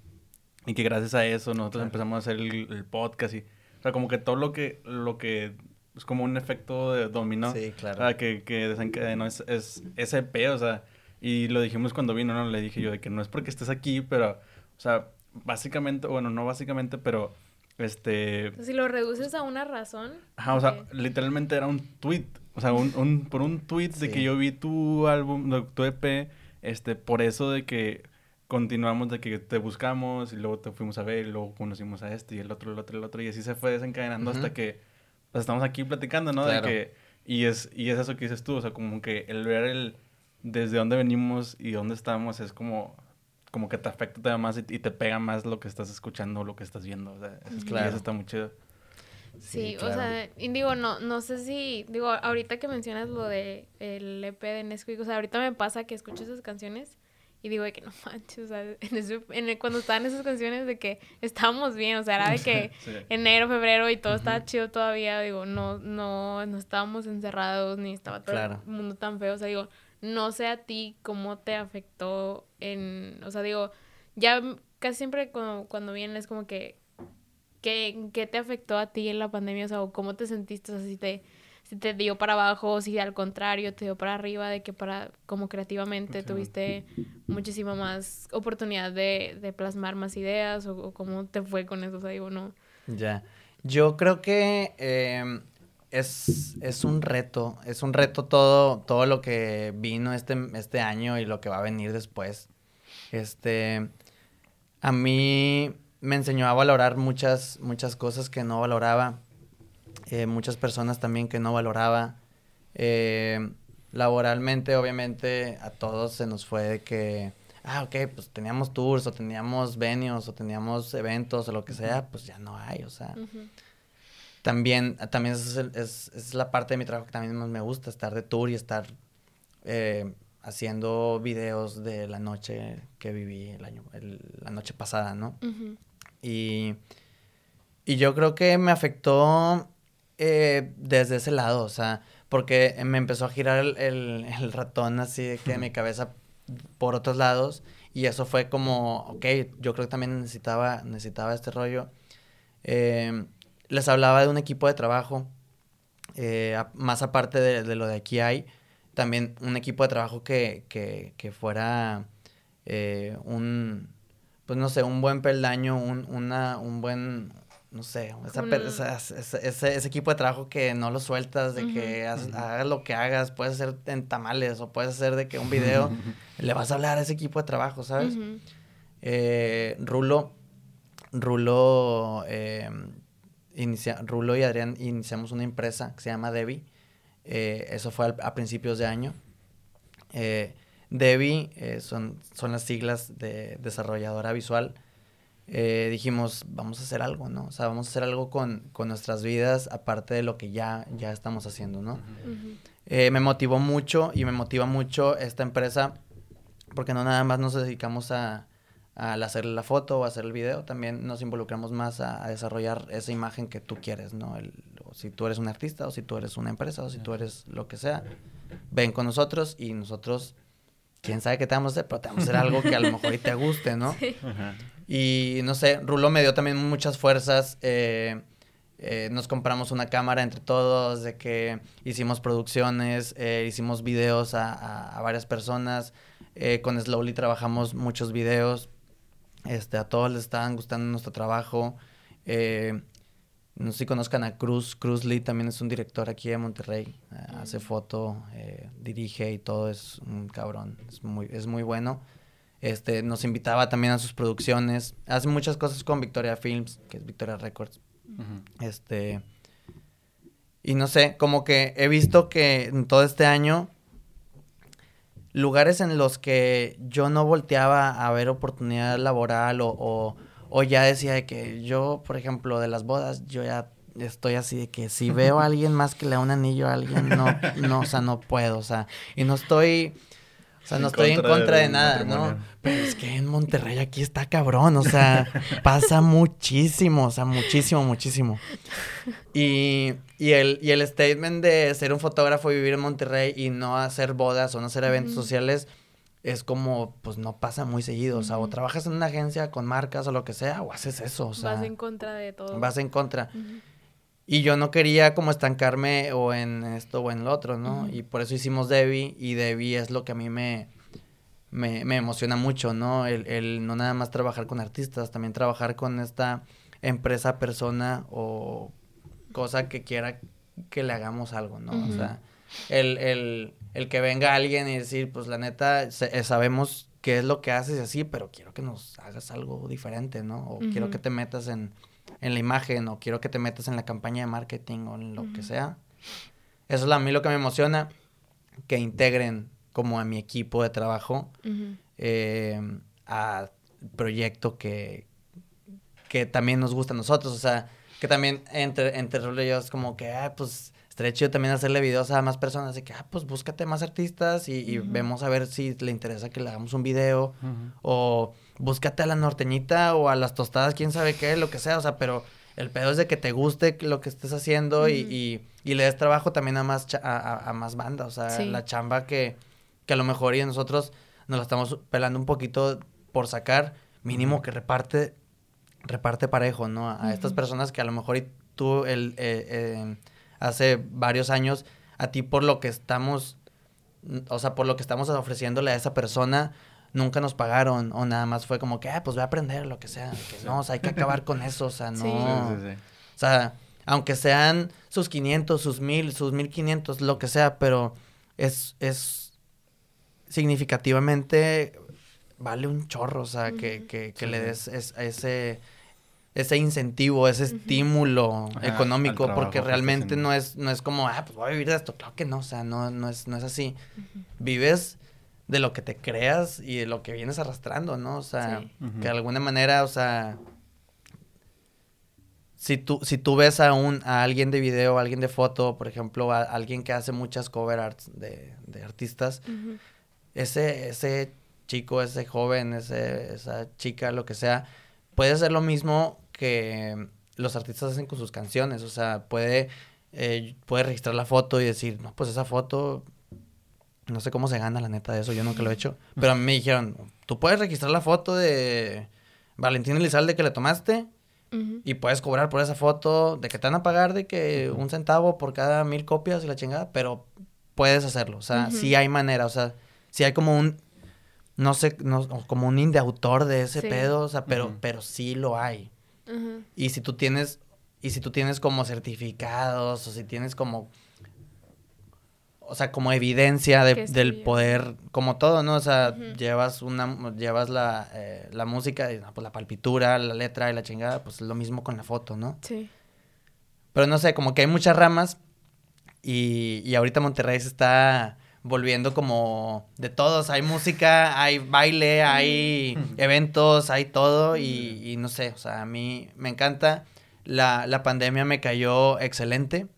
y que gracias a eso nosotros empezamos a hacer el, el podcast y o sea, como que todo lo que, lo que es como un efecto de dominó. Sí, claro. O sea, que, que desencadenó es, es ese o sea, y lo dijimos cuando vino, ¿no? Le dije yo de que no es porque estés aquí, pero, o sea, básicamente, bueno, no básicamente, pero, este... Si lo reduces a una razón. Ajá, o sea, literalmente era un tweet, o sea, un, un por un tweet de que yo vi tu álbum, tu EP, este, por eso de que continuamos de que te buscamos y luego te fuimos a ver y luego conocimos a este y el otro, el otro, el otro y así se fue desencadenando hasta que pues, estamos aquí platicando, ¿no? De que, y es, y es eso que dices tú, o sea, como que el ver el desde dónde venimos y dónde estamos es como, como que te afecta todavía más y, te pega más lo que estás escuchando o lo que estás viendo, o sea, es, claro. eso está muy chido. Sí, o sea, y digo, no, no sé si, digo, ahorita que mencionas lo de el EP de Nesquik, o sea, ahorita me pasa que escucho esas canciones y digo de que no manches, o sea, en cuando estaban esas canciones de que estábamos bien, o sea, era de que enero, febrero y todo estaba chido todavía, digo, no, no, no estábamos encerrados ni estaba todo el mundo tan feo, o sea, digo, no sé a ti cómo te afectó en, o sea, digo, ya casi siempre cuando, cuando vienen es como que, ¿qué, ¿qué te afectó a ti en la pandemia? O sea, cómo te sentiste, o sea, si te si te dio para abajo, si al contrario te dio para arriba, de que para como creativamente tuviste muchísima más oportunidad de, de plasmar más ideas o, cómo te fue con eso, o sea, digo, no. Ya, yo creo que em, es, es un reto, es un reto todo, todo lo que vino este, este año y lo que va a venir después. Este, a mí me enseñó a valorar muchas, muchas cosas que no valoraba eh, muchas personas también que no valoraba. Eh, laboralmente, obviamente, a todos se nos fue de que, ah, ok, pues teníamos tours o teníamos venues o teníamos eventos o lo que sea, pues ya no hay, o sea. También, también es, es, la parte de mi trabajo que también más me gusta, estar de tour y estar eh, haciendo videos de la noche que viví el año, la noche pasada, ¿no? y, y yo creo que me afectó eh, desde ese lado, o sea, porque me empezó a girar el, el, ratón así de que mi cabeza por otros lados y eso fue como, ok, yo creo que también necesitaba, necesitaba este rollo. Eh, les hablaba de un equipo de trabajo, eh, más aparte de, lo de aquí hay, también un equipo de trabajo que, que, que fuera un, pues no sé, un buen peldaño, un, una, un buen, no sé, ese, equipo de trabajo que no lo sueltas, de que hagas lo que hagas, puedes hacer en tamales o puedes hacer de que un video le vas a hablar a ese equipo de trabajo, ¿sabes? eh, Rulo, Rulo, eh, inicia, Rulo y Adrián iniciamos una empresa que se llama Debbie. Eh, eso fue a principios de año. Eh, Debbie eh, son, son las siglas de desarrolladora visual. Eh, dijimos, vamos a hacer algo, ¿no? O sea, vamos a hacer algo con, con nuestras vidas, aparte de lo que ya, ya estamos haciendo, ¿no? Eh, me motivó mucho y me motiva mucho esta empresa, porque no nada más nos dedicamos a, a hacer la foto o hacer el video, también nos involucramos más a, desarrollar esa imagen que tú quieres, ¿no? El, si tú eres un artista, o si tú eres una empresa, o si tú eres lo que sea, ven con nosotros y nosotros quién sabe qué te vamos a hacer, pero te vamos a hacer algo que a lo mejor y te guste, ¿no? Y no sé, Rulo me dio también muchas fuerzas. Eh, eh, nos compramos una cámara entre todos, de que hicimos producciones, eh, hicimos videos a, varias personas. Eh, con Slowly trabajamos muchos videos. Este, a todos les estaban gustando nuestro trabajo. no sé si conozcan a Cruz. Cruz Lee también es un director aquí de Monterrey. hace mm. foto, dirige y todo. Es un cabrón. Es muy, es muy bueno. Este, nos invitaba también a sus producciones. Hace muchas cosas con Victoria Films, que es Victoria Records. Este. Y no sé, como que he visto que en todo este año, lugares en los que yo no volteaba a ver oportunidad laboral o, o, ya decía de que yo, por ejemplo, de las bodas, yo ya estoy así de que si veo a alguien más que le da un anillo a alguien, no, no, o sea, no puedo, o sea, y no estoy sea, no estoy en contra de, nada, ¿no? Pero es que en Monterrey aquí está cabrón, o sea, pasa muchísimo, o sea, muchísimo, muchísimo. Y, y, el, y el statement de ser un fotógrafo y vivir en Monterrey y no hacer bodas o no hacer eventos sociales es como, pues no pasa muy seguido, o sea, o trabajas en una agencia con marcas o lo que sea, o haces eso, o sea. Vas en contra de todo. Vas en contra. Y yo no quería como estancarme o en esto o en lo otro, ¿no? Y por eso hicimos Debbie y Debbie es lo que a mí me, me, emociona mucho, ¿no? El, el, no nada más trabajar con artistas, también trabajar con esta empresa, persona o cosa que quiera que le hagamos algo, ¿no? O sea, el, el, el, que venga alguien y decir, pues la neta, eh, sabemos qué es lo que haces y así, pero quiero que nos hagas algo diferente, ¿no? O quiero que te metas en en la imagen o quiero que te metas en la campaña de marketing o en lo que sea. Eso es a mí lo que me emociona, que integren como a mi equipo de trabajo eh, a proyecto que, que también nos gusta a nosotros. O sea, que también entre, entre Rolo y yo es como que, ah, pues estaría chido también hacerle videos a más personas. De que, ah, pues búscate más artistas y, vemos a ver si le interesa que le hagamos un video. O búscate a la norteñita o a las tostadas, quién sabe qué, lo que sea, o sea, pero el pedo es de que te guste lo que estés haciendo y, y, le des trabajo también a más, a, más banda, o sea, la chamba que, que a lo mejor y nosotros nos la estamos pelando un poquito por sacar, mínimo que reparte, reparte parejo, ¿no? A, estas personas que a lo mejor y tú el, eh, eh, hace varios años, a ti por lo que estamos, o sea, por lo que estamos ofreciéndole a esa persona, nunca nos pagaron o nada más fue como que, ah, pues voy a aprender lo que sea. Que no, o sea, hay que acabar con eso, o sea, no. O sea, aunque sean sus 500, sus 1000, sus 1500, lo que sea, pero es, es significativamente vale un chorro, o sea, que, que, que le des ese ese incentivo, ese estímulo económico, porque realmente no es, no es como, ah, pues voy a vivir de esto. Claro que no, o sea, no, no, es, no es así. Vives de lo que te creas y de lo que vienes arrastrando, ¿no? O sea, que de alguna manera, o sea, si tú, si tú ves a un, a alguien de video, a alguien de foto, por ejemplo, a, alguien que hace muchas cover arts de, de artistas, ese, ese chico, ese joven, ese, esa chica, lo que sea, puede hacer lo mismo que los artistas hacen con sus canciones, o sea, puede, eh, puede registrar la foto y decir, no, pues esa foto no sé cómo se gana, la neta, de eso. Yo nunca lo he hecho. Pero a mí me dijeron, tú puedes registrar la foto de Valentín Elizalde que le tomaste y puedes cobrar por esa foto de que te van a pagar de que un centavo por cada mil copias y la chingada, pero puedes hacerlo. O sea, sí hay manera. O sea, sí hay como un, no sé, no, como un in de autor de ese pedo. O sea, pero, pero sí lo hay. Y si tú tienes, y si tú tienes como certificados o si tienes como o sea, como evidencia de, del poder, como todo, ¿no? O sea, llevas una, llevas la, eh, la música, y, pues la palpitura, la letra y la chingada, pues es lo mismo con la foto, ¿no? Sí. Pero no sé, como que hay muchas ramas y, y ahorita Monterrey se está volviendo como de todos. Hay música, hay baile, hay eventos, hay todo y, y, no sé, o sea, a mí me encanta. La, la pandemia me cayó excelente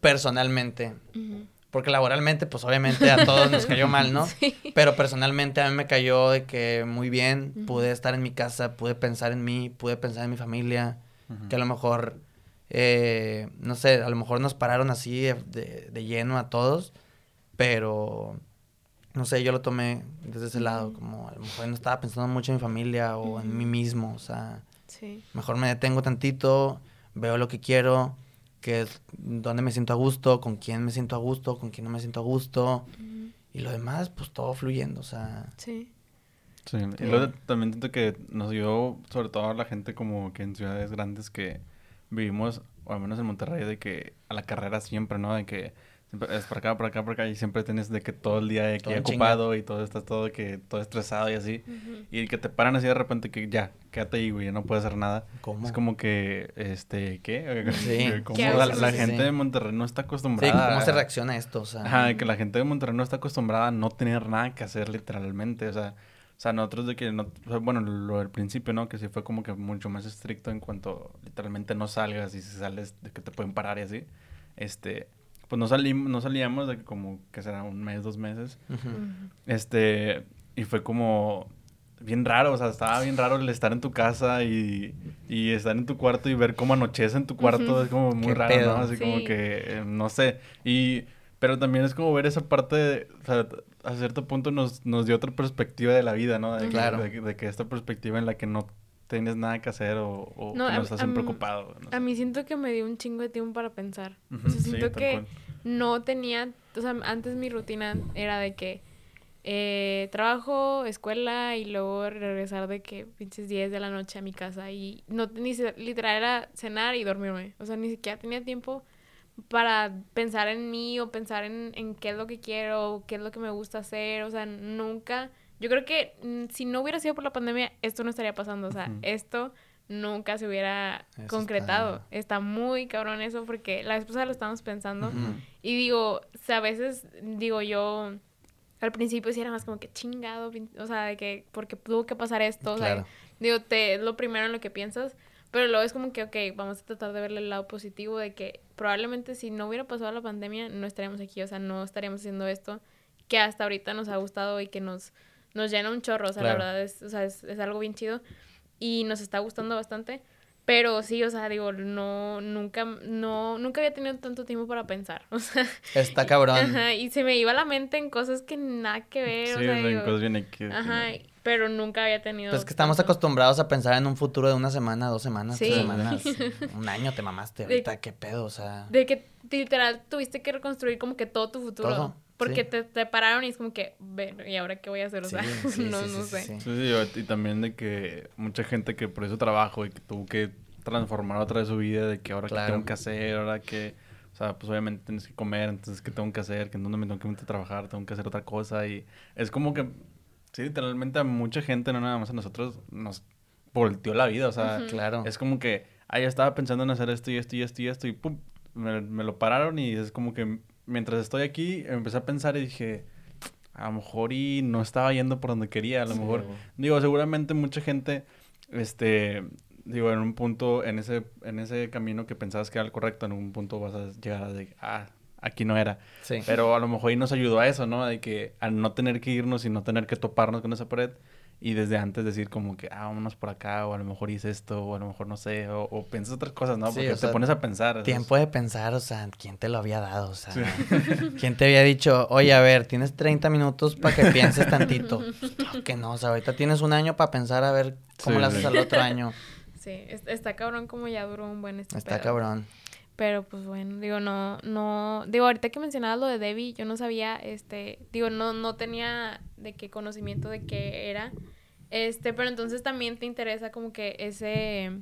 personalmente. Porque laboralmente, pues obviamente a todos nos cayó mal, ¿no? Pero personalmente a mí me cayó de que muy bien, pude estar en mi casa, pude pensar en mí, pude pensar en mi familia, que a lo mejor, eh, no sé, a lo mejor nos pararon así de, de, lleno a todos, pero, no sé, yo lo tomé desde ese lado, como a lo mejor no estaba pensando mucho en mi familia o en mí mismo, o sea, Sí. Mejor me detengo tantito, veo lo que quiero, que es dónde me siento a gusto, con quién me siento a gusto, con quién no me siento a gusto. Y lo demás, pues todo fluyendo, o sea. Sí. Sí, y luego también siento que nos dio, sobre todo a la gente como que en ciudades grandes que vivimos, o al menos en Monterrey, de que a la carrera siempre, ¿no? De que es por acá, por acá, por acá, y siempre tienes de que todo el día aquí ocupado y todo estás todo que todo estresado y así. Y que te paran así de repente que ya, quédate ahí, güey, ya no puedes hacer nada. ¿Cómo? Es como que, este, ¿qué? Sí. La, gente de Monterrey no está acostumbrada. Sí, ¿cómo se reacciona a esto? O sea, Ajá, que la gente de Monterrey no está acostumbrada a no tener nada que hacer literalmente, o sea. O sea, nosotros de que, no, bueno, lo del principio, ¿no? Que sí fue como que mucho más estricto en cuanto literalmente no salgas y si sales de que te pueden parar y así. Este, pues no, salimos, no salíamos de como que será un mes, dos meses. Este, y fue como bien raro, o sea, estaba bien raro el estar en tu casa y, y estar en tu cuarto y ver cómo anochece en tu cuarto, es como muy raro, ¿no? Así como que, eh, no sé, y, pero también es como ver esa parte, de, o sea, a cierto punto nos, nos dio otra perspectiva de la vida, ¿no? De, claro. de, que esta perspectiva en la que no tienes nada que hacer o, o no, que no estás preocupado. A mí siento que me dio un chingo de tiempo para pensar. o sea, siento que no tenía, o sea, antes mi rutina era de que eh, trabajo, escuela y luego regresar de que pinches 10 de la noche a mi casa y no, ni literal era cenar y dormirme. O sea, ni siquiera tenía tiempo para pensar en mí o pensar en, en qué es lo que quiero, qué es lo que me gusta hacer. O sea, nunca yo creo que mm, si no hubiera sido por la pandemia, esto no estaría pasando. O sea, esto nunca se hubiera concretado. Está... muy cabrón eso porque la pasada lo estábamos pensando. Y digo, o sea, a veces digo yo, al principio sí era más como que chingado, o sea, de que porque tuvo que pasar esto. O sea, digo, te, es lo primero en lo que piensas. Pero luego es como que, ok, vamos a tratar de verle el lado positivo de que probablemente si no hubiera pasado la pandemia, no estaríamos aquí, o sea, no estaríamos haciendo esto que hasta ahorita nos ha gustado y que nos nos llena un chorro, o sea, la verdad es, o sea, es, es, algo bien chido y nos está gustando bastante. Pero sí, o sea, digo, no, nunca, no, nunca había tenido tanto tiempo para pensar, o sea. Está cabrón. Ajá, y se me iba a la mente en cosas que nada que ver, sí, o sea, en cosas bien aquí. Ajá, pero nunca había tenido. Pues que estamos acostumbrados a pensar en un futuro de una semana, dos semanas, tres semanas, un año te mamaste ahorita, qué pedo, o sea. De que literal tuviste que reconstruir como que todo tu futuro. Todo. Porque te, te, pararon y es como que, bueno, ¿y ahora qué voy a hacer? O sea, no, no sé. Sí, y también de que mucha gente que por eso trabajo y que tuvo que transformar otra vez su vida, de que ahora qué tengo que hacer, ahora que, o sea, pues obviamente tienes que comer, entonces qué tengo que hacer, que en dónde me tengo que meter a trabajar, tengo que hacer otra cosa y es como que, sí, literalmente a mucha gente, no nada más a nosotros, nos volteó la vida, o sea, claro. Es como que, ah, ya estaba pensando en hacer esto y esto y esto y esto y pum, me, me lo pararon y es como que mientras estoy aquí, empecé a pensar y dije, a lo mejor y no estaba yendo por donde quería, a lo mejor, digo, seguramente mucha gente, este, digo, en un punto, en ese, en ese camino que pensabas que era el correcto, en un punto vas a llegar a de, ah, aquí no era. Sí. Pero a lo mejor y nos ayudó a eso, ¿no? De que al no tener que irnos y no tener que toparnos con esa pared, y desde antes decir como que, ah, vámonos por acá, o a lo mejor hice esto, o a lo mejor no sé, o, o piensas otras cosas, ¿no? Porque te pones a pensar. Tiempo de pensar, o sea, ¿quién te lo había dado? O sea, ¿quién te había dicho, oye, a ver, tienes 30 minutos para que pienses tantito? que no, o sea, ahorita tienes un año para pensar a ver cómo lo haces al otro año. Sí, está cabrón como ya duró un buen este Está cabrón. Pero pues bueno, digo, no, no, digo, ahorita que mencionabas lo de Debbie, yo no sabía, este, digo, no, no tenía de qué conocimiento de qué era. Este, pero entonces también te interesa como que ese,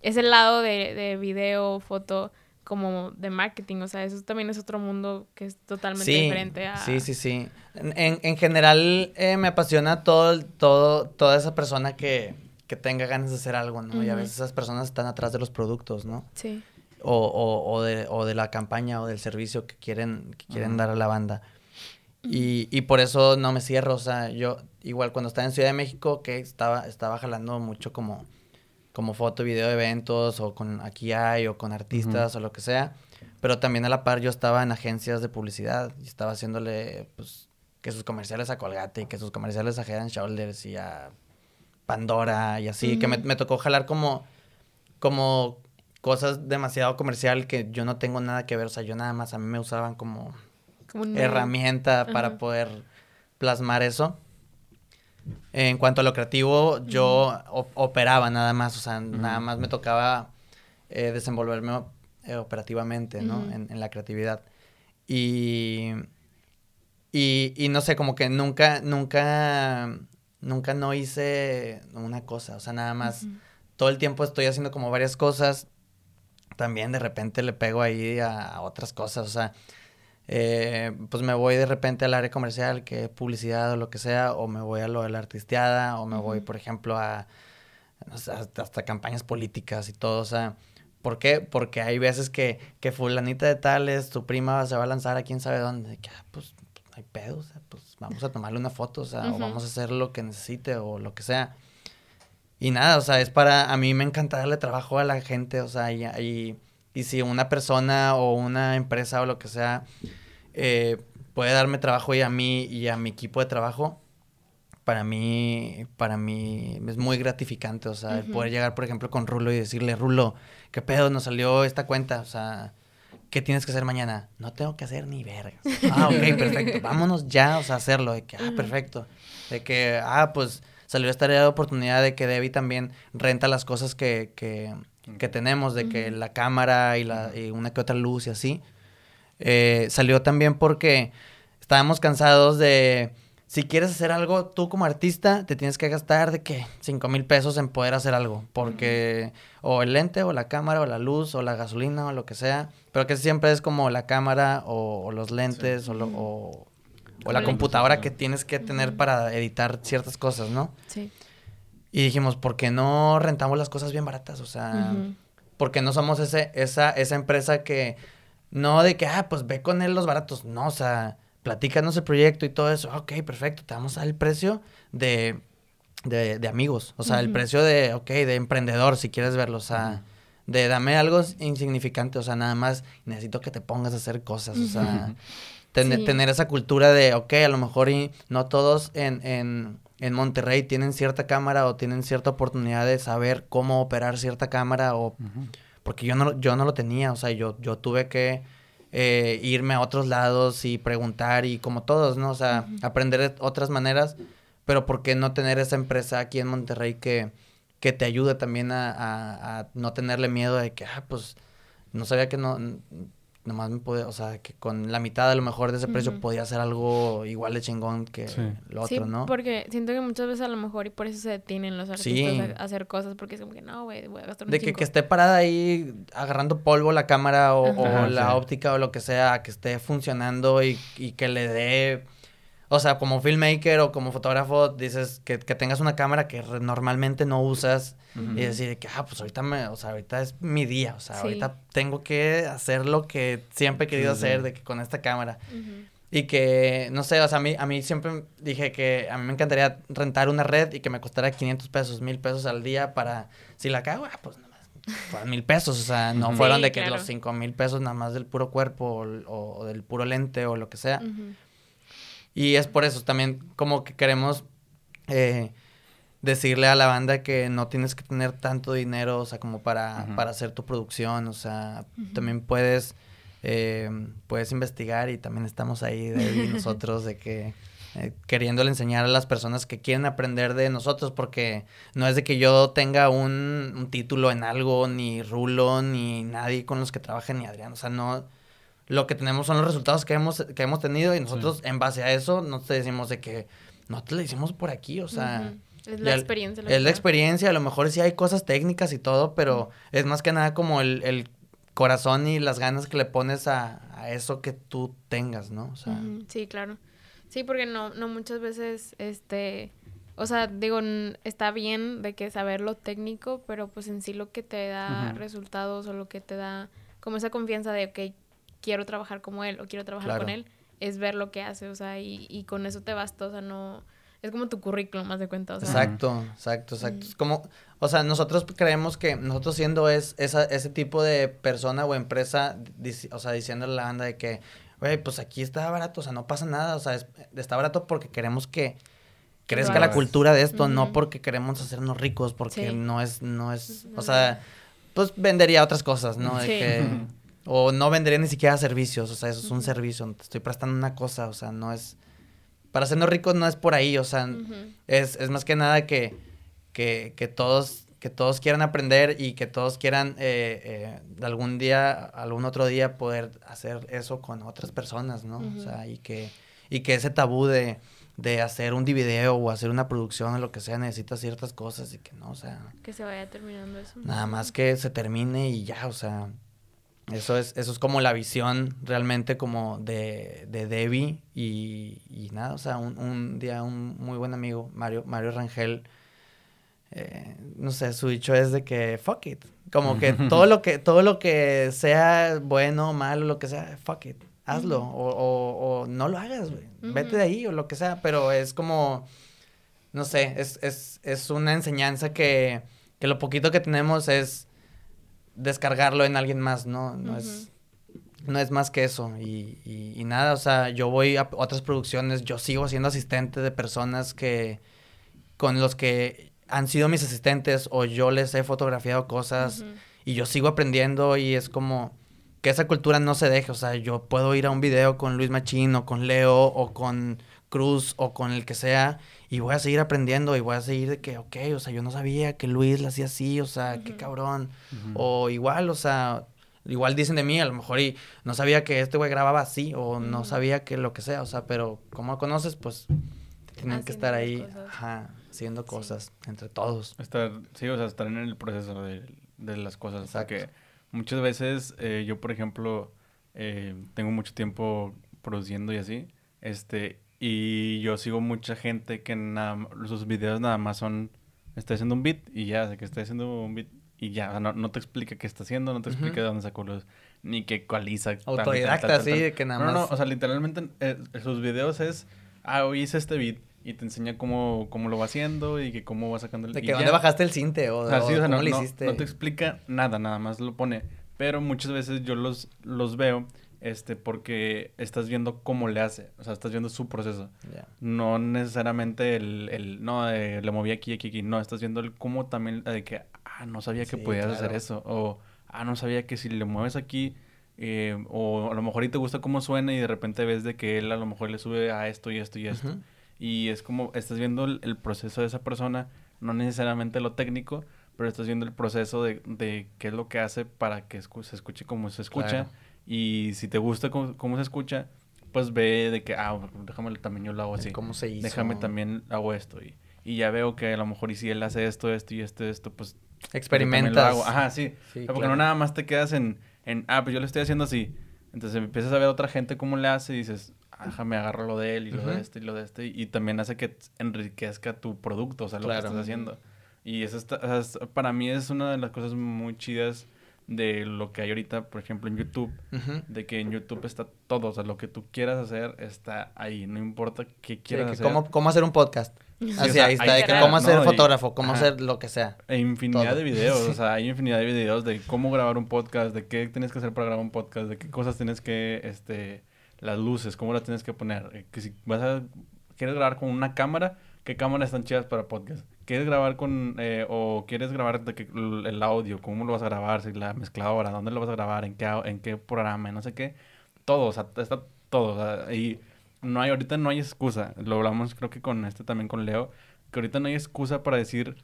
ese lado de, de video, foto, como de marketing, o sea, eso también es otro mundo que es totalmente diferente a... Sí, sí, sí. En, en general eh, me apasiona todo, todo, toda esa persona que, que tenga ganas de hacer algo, ¿no? Y a veces esas personas están atrás de los productos, ¿no? Sí. O, o, o, de, o de la campaña o del servicio que quieren, que quieren dar a la banda. Y, y por eso no me cierro, o sea, yo igual cuando estaba en Ciudad de México, que estaba, estaba jalando mucho como, como foto, video de eventos, o con Aquí hay, o con artistas, o lo que sea. Pero también a la par yo estaba en agencias de publicidad y estaba haciéndole, pues, que sus comerciales a Colgate y que sus comerciales a Head Shoulders y a Pandora y así, que me, me, tocó jalar como, como cosas demasiado comercial que yo no tengo nada que ver, o sea, yo nada más, a mí me usaban como herramienta para poder plasmar eso. En cuanto a lo creativo, yo operaba nada más, o sea, nada más me tocaba eh, desenvolverme eh, operativamente, ¿no? en, en, la creatividad. Y, y, y, no sé, como que nunca, nunca, nunca no hice una cosa, o sea, nada más, todo el tiempo estoy haciendo como varias cosas, también de repente le pego ahí a, otras cosas, o sea, eh, pues me voy de repente al área comercial, que es publicidad o lo que sea, o me voy a lo de la artisteada, o me voy, por ejemplo, a, hasta, campañas políticas y todo, o sea, ¿por qué? Porque hay veces que, que fulanita de tales, tu prima se va a lanzar a quién sabe dónde, que, ah, pues, no hay pedo, o sea, pues vamos a tomarle una foto, o sea, o vamos a hacer lo que necesite o lo que sea. Y nada, o sea, es para, a mí me encanta darle trabajo a la gente, o sea, y, y, si una persona o una empresa o lo que sea eh, puede darme trabajo y a mí y a mi equipo de trabajo, para mí, para mí es muy gratificante, o sea, poder llegar, por ejemplo, con Rulo y decirle, Rulo, ¿qué pedo? Nos salió esta cuenta, o sea, ¿qué tienes que hacer mañana? No tengo que hacer ni vergas. Ah, ok, perfecto, vámonos ya, o sea, hacerlo, de que, ah, perfecto, de que, ah, pues salió esta área de oportunidad de que Debbie también renta las cosas que, que, que tenemos, de que la cámara y, la, y una que otra luz y así. Eh, salió también porque estábamos cansados de, si quieres hacer algo, tú como artista te tienes que gastar de que 5 mil pesos en poder hacer algo, porque o el lente o la cámara o la luz o la gasolina o lo que sea, pero que siempre es como la cámara o, los lentes o, o, o la computadora que tienes que tener para editar ciertas cosas, ¿no? Sí. Y dijimos, ¿por qué no rentamos las cosas bien baratas? O sea, ¿por qué no somos ese, esa, esa empresa que no de que, ah, pues ve con él los baratos. No, o sea, platícanos el proyecto y todo eso. Ok, perfecto, te vamos a dar el precio de, de, de amigos. O sea, el precio de, ok, de emprendedor, si quieres verlo. O sea, de dame algo insignificante. O sea, nada más necesito que te pongas a hacer cosas. O sea, tener esa cultura de, ok, a lo mejor y no todos en, en, en Monterrey tienen cierta cámara o tienen cierta oportunidad de saber cómo operar cierta cámara o... Porque yo no, yo no lo tenía, o sea, yo, yo tuve que eh, irme a otros lados y preguntar y como todos, ¿no? O sea, aprender otras maneras, pero ¿por qué no tener esa empresa aquí en Monterrey que, que te ayude también a, a no tenerle miedo de que, ah, pues, no sabía que no, nomás me puede, o sea, que con la mitad a lo mejor de ese precio podía hacer algo igual de chingón que lo otro, sí, porque siento que muchas veces a lo mejor y por eso se detienen los artistas a, hacer cosas porque es como que no, güey, voy a gastar un De que, que, esté parada ahí agarrando polvo la cámara o, la óptica o lo que sea, que esté funcionando y, y que le dé o sea, como filmmaker o como fotógrafo, dices que, que tengas una cámara que normalmente no usas y decir que, ah, pues ahorita me, o sea, ahorita es mi día, o sea, ahorita tengo que hacer lo que siempre he querido hacer de que con esta cámara. Y que, no sé, o sea, a mí, a mí siempre dije que a mí me encantaría rentar una red y que me costara 500 pesos, 1000 pesos al día para, si la cago, ah, pues nada más, fueron mil pesos, o sea, no fueron de que los cinco mil pesos nada más del puro cuerpo o, del puro lente o lo que sea. Y es por eso también como que queremos eh, decirle a la banda que no tienes que tener tanto dinero, o sea, como para, para hacer tu producción, o sea, también puedes, eh, puedes investigar y también estamos ahí de nosotros de que eh, queriéndole enseñar a las personas que quieren aprender de nosotros, porque no es de que yo tenga un, un título en algo, ni Rulo, ni nadie con los que trabaje, ni Adrián, o sea, no lo que tenemos son los resultados que hemos, que hemos tenido y nosotros en base a eso no te decimos de que no te lo hicimos por aquí, o sea... Es la experiencia. es la experiencia, a lo mejor sí hay cosas técnicas y todo, pero es más que nada como el, corazón y las ganas que le pones a, eso que tú tengas, ¿no? O sea... Sí, claro. Sí, porque no, no muchas veces, este... O sea, digo, está bien de que saber lo técnico, pero pues en sí lo que te da resultados o lo que te da como esa confianza de, ok, quiero trabajar como él o quiero trabajar con él, es ver lo que hace, o sea, y, y con eso te basta, o sea, no... Es como tu currículum, más de cuenta, o sea. Exacto, exacto, exacto. Es como, o sea, nosotros creemos que nosotros siendo es, esa, ese tipo de persona o empresa, o sea, diciéndole a la banda de que, güey, pues aquí está barato, o sea, no pasa nada, o sea, está barato porque queremos que crezca la cultura de esto, no porque queremos hacernos ricos, porque no es, no es, o sea, pues vendería otras cosas, ¿no? De que O no vendería ni siquiera servicios, o sea, eso es un servicio, te estoy prestando una cosa, o sea, no es... para hacernos ricos no es por ahí, o sea, es, es, más que nada que, que, que, todos que todos quieran aprender y que todos quieran eh, eh, algún día, algún otro día poder hacer eso con otras personas, ¿no? O sea, y que, y que ese tabú de, de hacer un video o hacer una producción o lo que sea necesita ciertas cosas y que no, o sea... Que se vaya terminando eso. Nada más que se termine y ya, o sea... Eso es, eso es como la visión realmente como de, de Debbie y, y nada, o sea, un, un, día un muy buen amigo, Mario, Mario Rangel, eh, no sé, su dicho es de que fuck it. Como que todo lo que, todo lo que sea bueno, malo, lo que sea, fuck it hazlo o, o, no lo hagas, güey. Vete de ahí o lo que sea, pero es como, no sé, es, es, es una enseñanza que, que, lo poquito que tenemos es descargarlo en alguien más, ¿no? No es... No es más que eso y, y, nada, o sea, yo voy a otras producciones, yo sigo siendo asistente de personas que, con los que han sido mis asistentes o yo les he fotografiado cosas y yo sigo aprendiendo y es como, que esa cultura no se deje. O sea, yo puedo ir a un video con Luis Machín o con Leo o con Cruz o con el que sea y voy a seguir aprendiendo y voy a seguir de que, ok, o sea, yo no sabía que Luis lo hacía así, o sea, qué cabrón. O igual, o sea, igual dicen de mí, a lo mejor y no sabía que este güey grababa así o no sabía que lo que sea, o sea, pero como conoces, pues tienen que estar ahí, haciendo cosas entre todos. Estar, sí, o sea, estar en el proceso de, de las cosas. O sea, que Muchas veces eh, yo, por ejemplo, eh, tengo mucho tiempo produciendo y así, este, y yo sigo mucha gente que nada, sus videos nada más son, está haciendo un beat y ya, de que está haciendo un beat y ya, no, no, te explica qué está haciendo, no te explica de dónde sacó los, ni qué ecualiza. Autodidacta, sí, de que nada más. No, no, o sea, literalmente eh, sus videos es, ah, hoy hice este beat, y te enseña cómo, cómo lo va haciendo y que cómo va sacando el... De que dónde bajaste el cinte o, cómo no, lo hiciste. No, te explica nada, nada más lo pone. Pero muchas veces yo los, los veo este, porque estás viendo cómo le hace, o sea, estás viendo su proceso. No necesariamente el, el no, le moví aquí, aquí, aquí, no, estás viendo el cómo también, de que, ah, no sabía que podías hacer eso, o, ah, no sabía que si le mueves aquí, eh, o a lo mejor y te gusta cómo suena y de repente ves de que él a lo mejor le sube a esto y esto y esto. Y es como, estás viendo el, proceso de esa persona, no necesariamente lo técnico, pero estás viendo el proceso de, de qué es lo que hace para que se escuche como se escucha. Y si te gusta cómo, se escucha, pues ve de que, ah, déjame también yo lo hago así. ¿Cómo se hizo? Déjame también hago esto. Y, y ya veo que a lo mejor y si él hace esto, esto y esto, esto, pues... Experimentas. Ajá, sí. porque no nada más te quedas en, en, ah, pues yo lo estoy haciendo así. Entonces empiezas a ver a otra gente cómo le hace y dices, déjame agarro lo de él y lo de este y lo de este. Y también hace que enriquezca tu producto, o sea, lo que estás haciendo. Y eso está, para mí es una de las cosas muy chidas de lo que hay ahorita, por ejemplo, en YouTube. De que en YouTube está todo, o sea, lo que tú quieras hacer está ahí, no importa qué quieras hacer. Cómo, cómo hacer un podcast. Así, ahí está, de que cómo hacer fotógrafo, cómo hacer lo que sea. E infinidad de videos, o sea, hay infinidad de videos de cómo grabar un podcast, de qué tienes que hacer para grabar un podcast, de qué cosas tienes que, este, las luces, cómo las tienes que poner. Eh, que si vas a, quieres grabar con una cámara, ¿qué cámaras están chidas para podcast? ¿Quieres grabar con, eh, o quieres grabar de que, el audio? ¿Cómo lo vas a grabar? Si la mezcladora, ¿dónde lo vas a grabar? ¿En qué, en qué programa? No sé qué. Todo, o sea, está todo. O sea, y no hay, ahorita no hay excusa. Lo hablamos creo que con este también con Leo. Que ahorita no hay excusa para decir,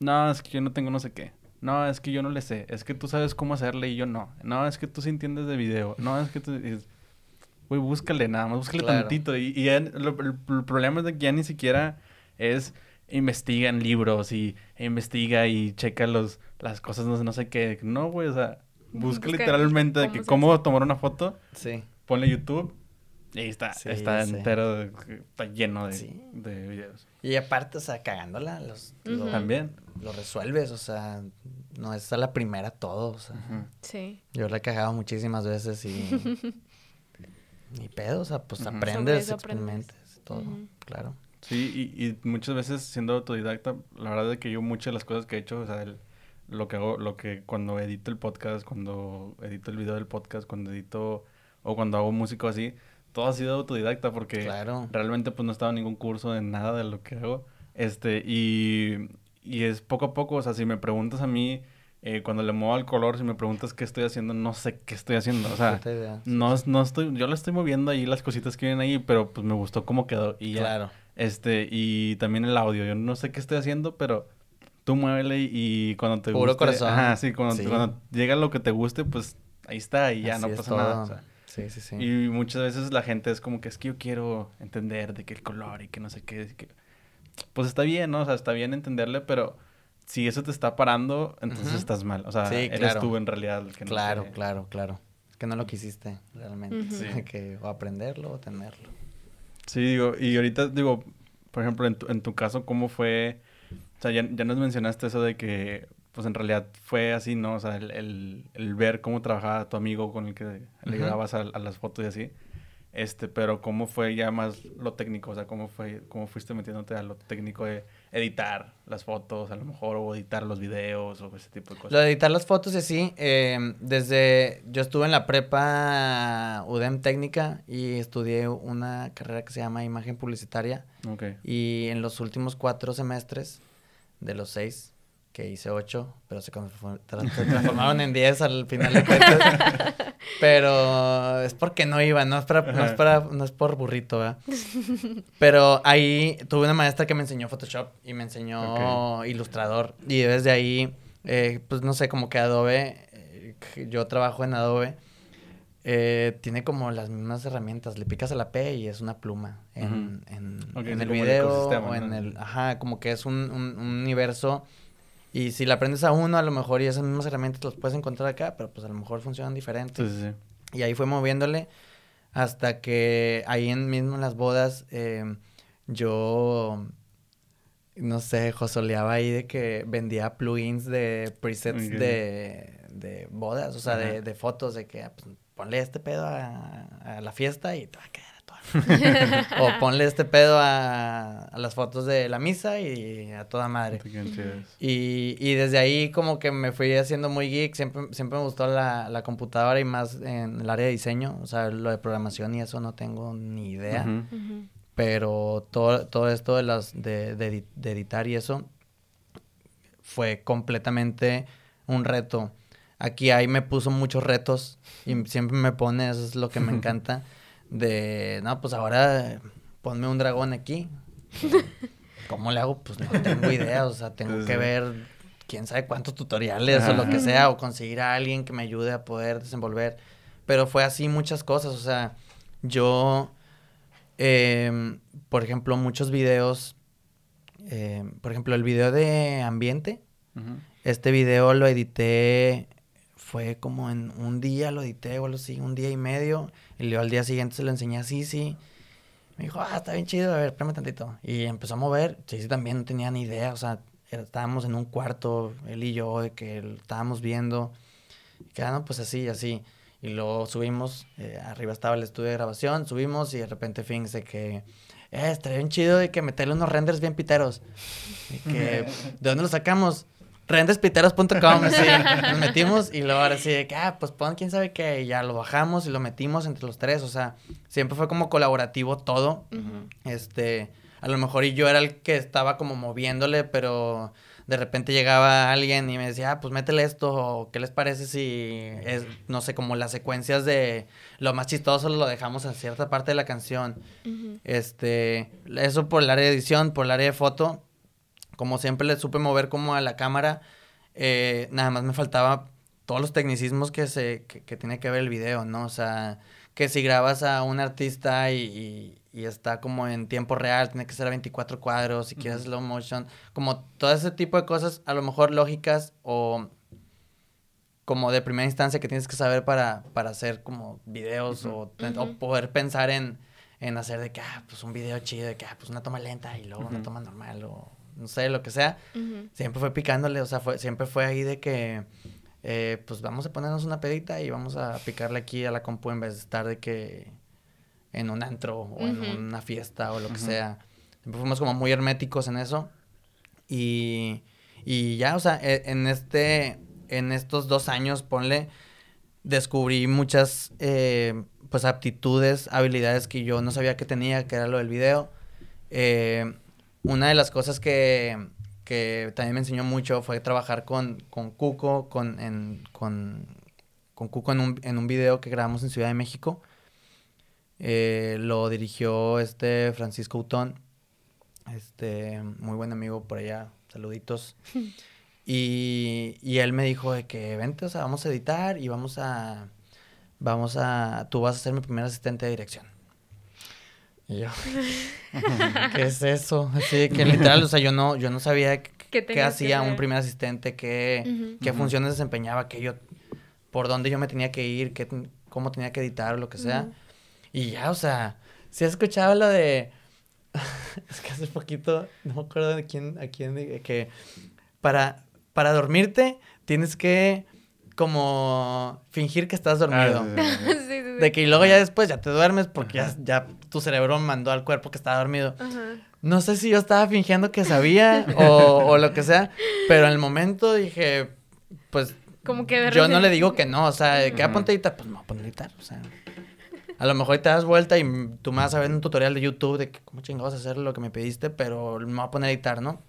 no, es que yo no tengo no sé qué. No, es que yo no le sé. Es que tú sabes cómo hacerle y yo no. No, es que tú sí entiendes de video. No, es que tú güey, búscale nada más, búscale tantito. Y, y el, problema es de que ya ni siquiera es investiga en libros y investiga y checa los, las cosas, no sé, no sé qué. No, güey, o sea, busca, literalmente de que cómo tomar una foto. Sí. Ponle YouTube. Y ahí está, está entero, está lleno de, de, videos. Y aparte, o sea, cagándola, los, también lo resuelves, o sea, no es a la primera todo, o sea. Sí. Yo la he cagado muchísimas veces y Ni pedo, o sea, pues aprendes, experimentes, todo, claro. Sí, y, y, muchas veces siendo autodidacta, la verdad es que yo muchas de las cosas que he hecho, o sea, lo que hago, lo que cuando edito el podcast, cuando edito el video del podcast, cuando edito o cuando hago músico así, todo ha sido autodidacta porque realmente pues no estaba en ningún curso de nada de lo que hago. Este, y, y es poco a poco, o sea, si me preguntas a mí eh, cuando le muevo el color, si me preguntas qué estoy haciendo, no sé qué estoy haciendo. O sea, no, no estoy, yo le estoy moviendo ahí las cositas que vienen ahí, pero pues me gustó cómo quedó y ya. Claro. Este, y también el audio, yo no sé qué estoy haciendo, pero tú muévele y cuando te Puro corazón. Ajá, sí cuando, cuando, llega lo que te guste, pues ahí está y ya no pasa nada. sí, sí, sí. Y muchas veces la gente es como que es que yo quiero entender de qué el color y que no sé qué. Que... Pues está bien, ¿no? O sea, está bien entenderle, pero si eso te está parando, entonces estás mal. O sea, eres tú en realidad el que no Claro, claro, claro. Es que no lo quisiste realmente. sí. que o aprenderlo o tenerlo. Sí, digo, y ahorita digo, por ejemplo, en tu, en tu caso, ¿cómo fue o sea, ya, ya nos mencionaste eso de que, pues en realidad fue así, ¿no? O sea, el, el, ver cómo trabajaba tu amigo con el que le grabas a, las fotos y así. Este, pero ¿cómo fue ya más lo técnico? O sea, ¿cómo fue, cómo fuiste metiéndote a lo técnico de editar las fotos, a lo mejor, o editar los videos, o ese tipo de cosas? Lo de editar las fotos, sí. Eh, desde, yo estuve en la prepa UDEM técnica y estudié una carrera que se llama imagen publicitaria. Ok. Y en los últimos cuatro semestres de los seis, que hice ocho, pero se, transformaron en diez al final de cuentas. pero es porque no iba, no es, para, no es, para, no es por burrito, ¿verdad? Pero ahí tuve una maestra que me enseñó Photoshop y me enseñó Ilustrador. Y desde ahí, eh, pues no sé, como que Adobe, eh, yo trabajo en Adobe. Eh, tiene como las mismas herramientas. Le picas a la P y es una pluma en, en, el video o en el... Ajá, como que es un, un, universo. Y si la aprendes a uno, a lo mejor y esas mismas herramientas las puedes encontrar acá, pero pues a lo mejor funcionan diferentes. Sí, sí. Y ahí fue moviéndole hasta que ahí en mismo en las bodas em, yo no sé, josoleaba ahí de que vendía plugins de presets de, de bodas, o sea, de, de, fotos, de que pues, ponle este pedo a, la fiesta y te va a quedar O ponle este pedo a, las fotos de la misa y a toda madre. Y, y desde ahí como que me fui haciendo muy geek, siempre, siempre me gustó la, la computadora y más en el área de diseño, o sea, lo de programación y eso no tengo ni idea. Pero todo, todo esto de, las, de, de, de editar y eso fue completamente un reto. Aquí ahí me puso muchos retos y siempre me pone, eso es lo que me encanta, de, no, pues ahora ponme un dragón aquí. ¿Cómo le hago? Pues no tengo idea, o sea, tengo que ver quién sabe cuántos tutoriales o lo que sea, o conseguir a alguien que me ayude a poder desenvolver. Pero fue así muchas cosas, o sea, yo, em, por ejemplo, muchos videos, em, por ejemplo, el video de ambiente, este video lo edité fue como en un día lo edité o algo así, un día y medio. Y luego al día siguiente se lo enseñé a Sisi. Me dijo, ah, está bien chido, a ver, espérame tantito. Y empezó a mover. Sisi también no tenía ni idea, o sea, estábamos en un cuarto, él y yo, de que estábamos viendo. Y quedando pues así, así. Y luego subimos, eh, arriba estaba el estudio de grabación, subimos y de repente fíjense que, eh, estaría bien chido de que meterle unos renders bien piteros. Y que, ¿de dónde lo sacamos? rendespiteros.com, sí, nos metimos y luego ahora sí de que, ah, pues pon quién sabe qué, y ya lo bajamos y lo metimos entre los tres, o sea, siempre fue como colaborativo todo, este, a lo mejor y yo era el que estaba como moviéndole, pero de repente llegaba alguien y me decía, ah, pues métele esto, o qué les parece si es, no sé, como las secuencias de lo más chistoso lo dejamos en cierta parte de la canción, este, eso por el área de edición, por el área de foto, como siempre le supe mover como a la cámara, eh, nada más me faltaba todos los tecnicismos que, se, que, tiene que ver el video, ¿no? O sea, que si grabas a un artista y, y, está como en tiempo real, tiene que ser a 24 cuadros, si quieres slow motion, como todo ese tipo de cosas, a lo mejor lógicas o como de primera instancia que tienes que saber para, para hacer como videos o, o, poder pensar en, en hacer de que, ah, pues un video chido, de que, ah, pues una toma lenta y luego una toma normal o no sé, lo que sea, siempre fue picándole, o sea, fue, siempre fue ahí de que, eh, pues vamos a ponernos una pedita y vamos a picarle aquí a la compu en vez de estar de que en un antro o en una fiesta o lo que sea. Siempre fuimos como muy herméticos en eso. Y, y ya, o sea, e, en este, en estos dos años, ponle, descubrí muchas, eh, pues, aptitudes, habilidades que yo no sabía que tenía, que era lo del video. Eh, una de las cosas que, que también me enseñó mucho fue trabajar con, con Cuco, con, en, con, con Cuco en un, en un video que grabamos en Ciudad de México. Eh, lo dirigió este Francisco Utón, este, muy buen amigo por allá, saluditos. Y, y él me dijo de que vente, o sea, vamos a editar y vamos a, vamos a, tú vas a ser mi primer asistente de dirección. Y yo, ¿qué es eso? Así que literal, o sea, yo no, yo no sabía qué, hacía un primer asistente, qué, qué funciones desempeñaba, qué yo, por dónde yo me tenía que ir, qué, cómo tenía que editar o lo que sea. Y ya, o sea, si has escuchado lo de, es que hace poquito, no me acuerdo de quién, a quién, que para, para dormirte tienes que como fingir que estás dormido. Ah, de que y luego ya después ya te duermes porque ya, ya, tu cerebro mandó al cuerpo que estaba dormido. No sé si yo estaba fingiendo que sabía o, o, lo que sea, pero en el momento dije, pues... Como que yo no le digo que no, o sea, que a ponte pues me voy a poner a editar, o sea... A lo mejor te das vuelta y tú me vas a ver un tutorial de YouTube de cómo chingados hacer lo que me pediste, pero me voy a poner a editar, ¿no?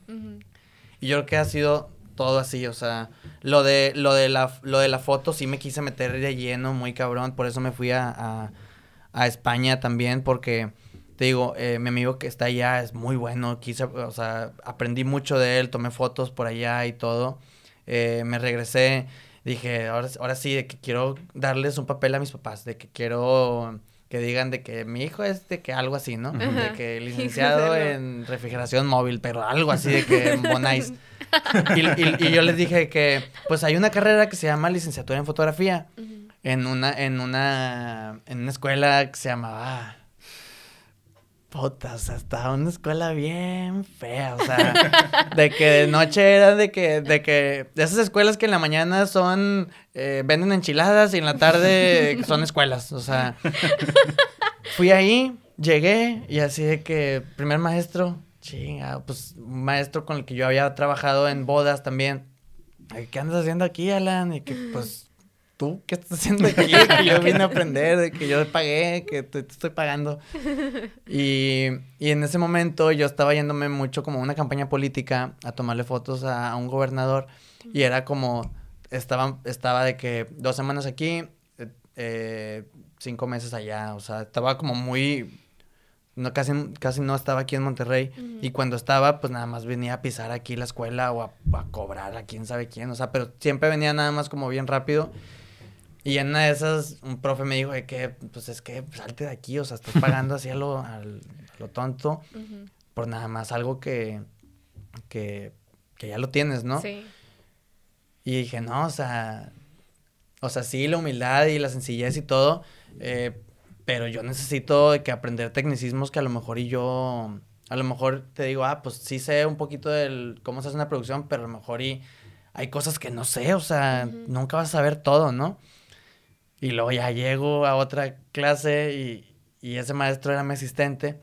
Y yo creo que ha sido todo así, o sea, lo de, lo de, la, lo de la foto sí me quise meter de lleno, muy cabrón, por eso me fui a, a, España también, porque, te digo, eh, mi amigo que está allá es muy bueno, quise, o sea, aprendí mucho de él, tomé fotos por allá y todo, eh, me regresé, dije, ahora, ahora sí, de que quiero darles un papel a mis papás, de que quiero que digan de que mi hijo es de que algo así, ¿no? De que licenciado en refrigeración móvil, pero algo así de que Bonais. y, y, yo les dije que, pues hay una carrera que se llama licenciatura en fotografía en una, en una, en una escuela que se llamaba Putas, hasta una escuela bien fea, o sea, de que de noche era de que, de que, de esas escuelas que en la mañana son, eh, venden enchiladas y en la tarde son escuelas, o sea, fui ahí, llegué y así de que, primer maestro, chinga, pues un maestro con el que yo había trabajado en bodas también, ¿qué andas haciendo aquí, Alan? Y que pues ¿tú qué estás haciendo aquí? Que yo vine a aprender, de que yo pagué, que te, estoy pagando. Y, y, en ese momento yo estaba yéndome mucho como una campaña política a tomarle fotos a, un gobernador y era como, estaba, estaba de que dos semanas aquí, eh, eh, cinco meses allá, o sea, estaba como muy... No, casi, casi no estaba aquí en Monterrey. Y cuando estaba, pues nada más venía a pisar aquí la escuela o a, a, cobrar a quién sabe quién. O sea, pero siempre venía nada más como bien rápido. Y en una de esas, un profe me dijo de que, pues es que salte de aquí, o sea, estás pagando así a lo, lo tonto por nada más algo que, que, que ya lo tienes, ¿no? Sí. Y dije, no, o sea, o sea, sí, la humildad y la sencillez y todo, eh, pero yo necesito de que aprender tecnicismos que a lo mejor y yo, a lo mejor te digo, ah, pues sí sé un poquito del cómo se hace una producción, pero a lo mejor y hay cosas que no sé, o sea, nunca vas a saber todo, ¿no? Y luego ya llego a otra clase y, y ese maestro era mi asistente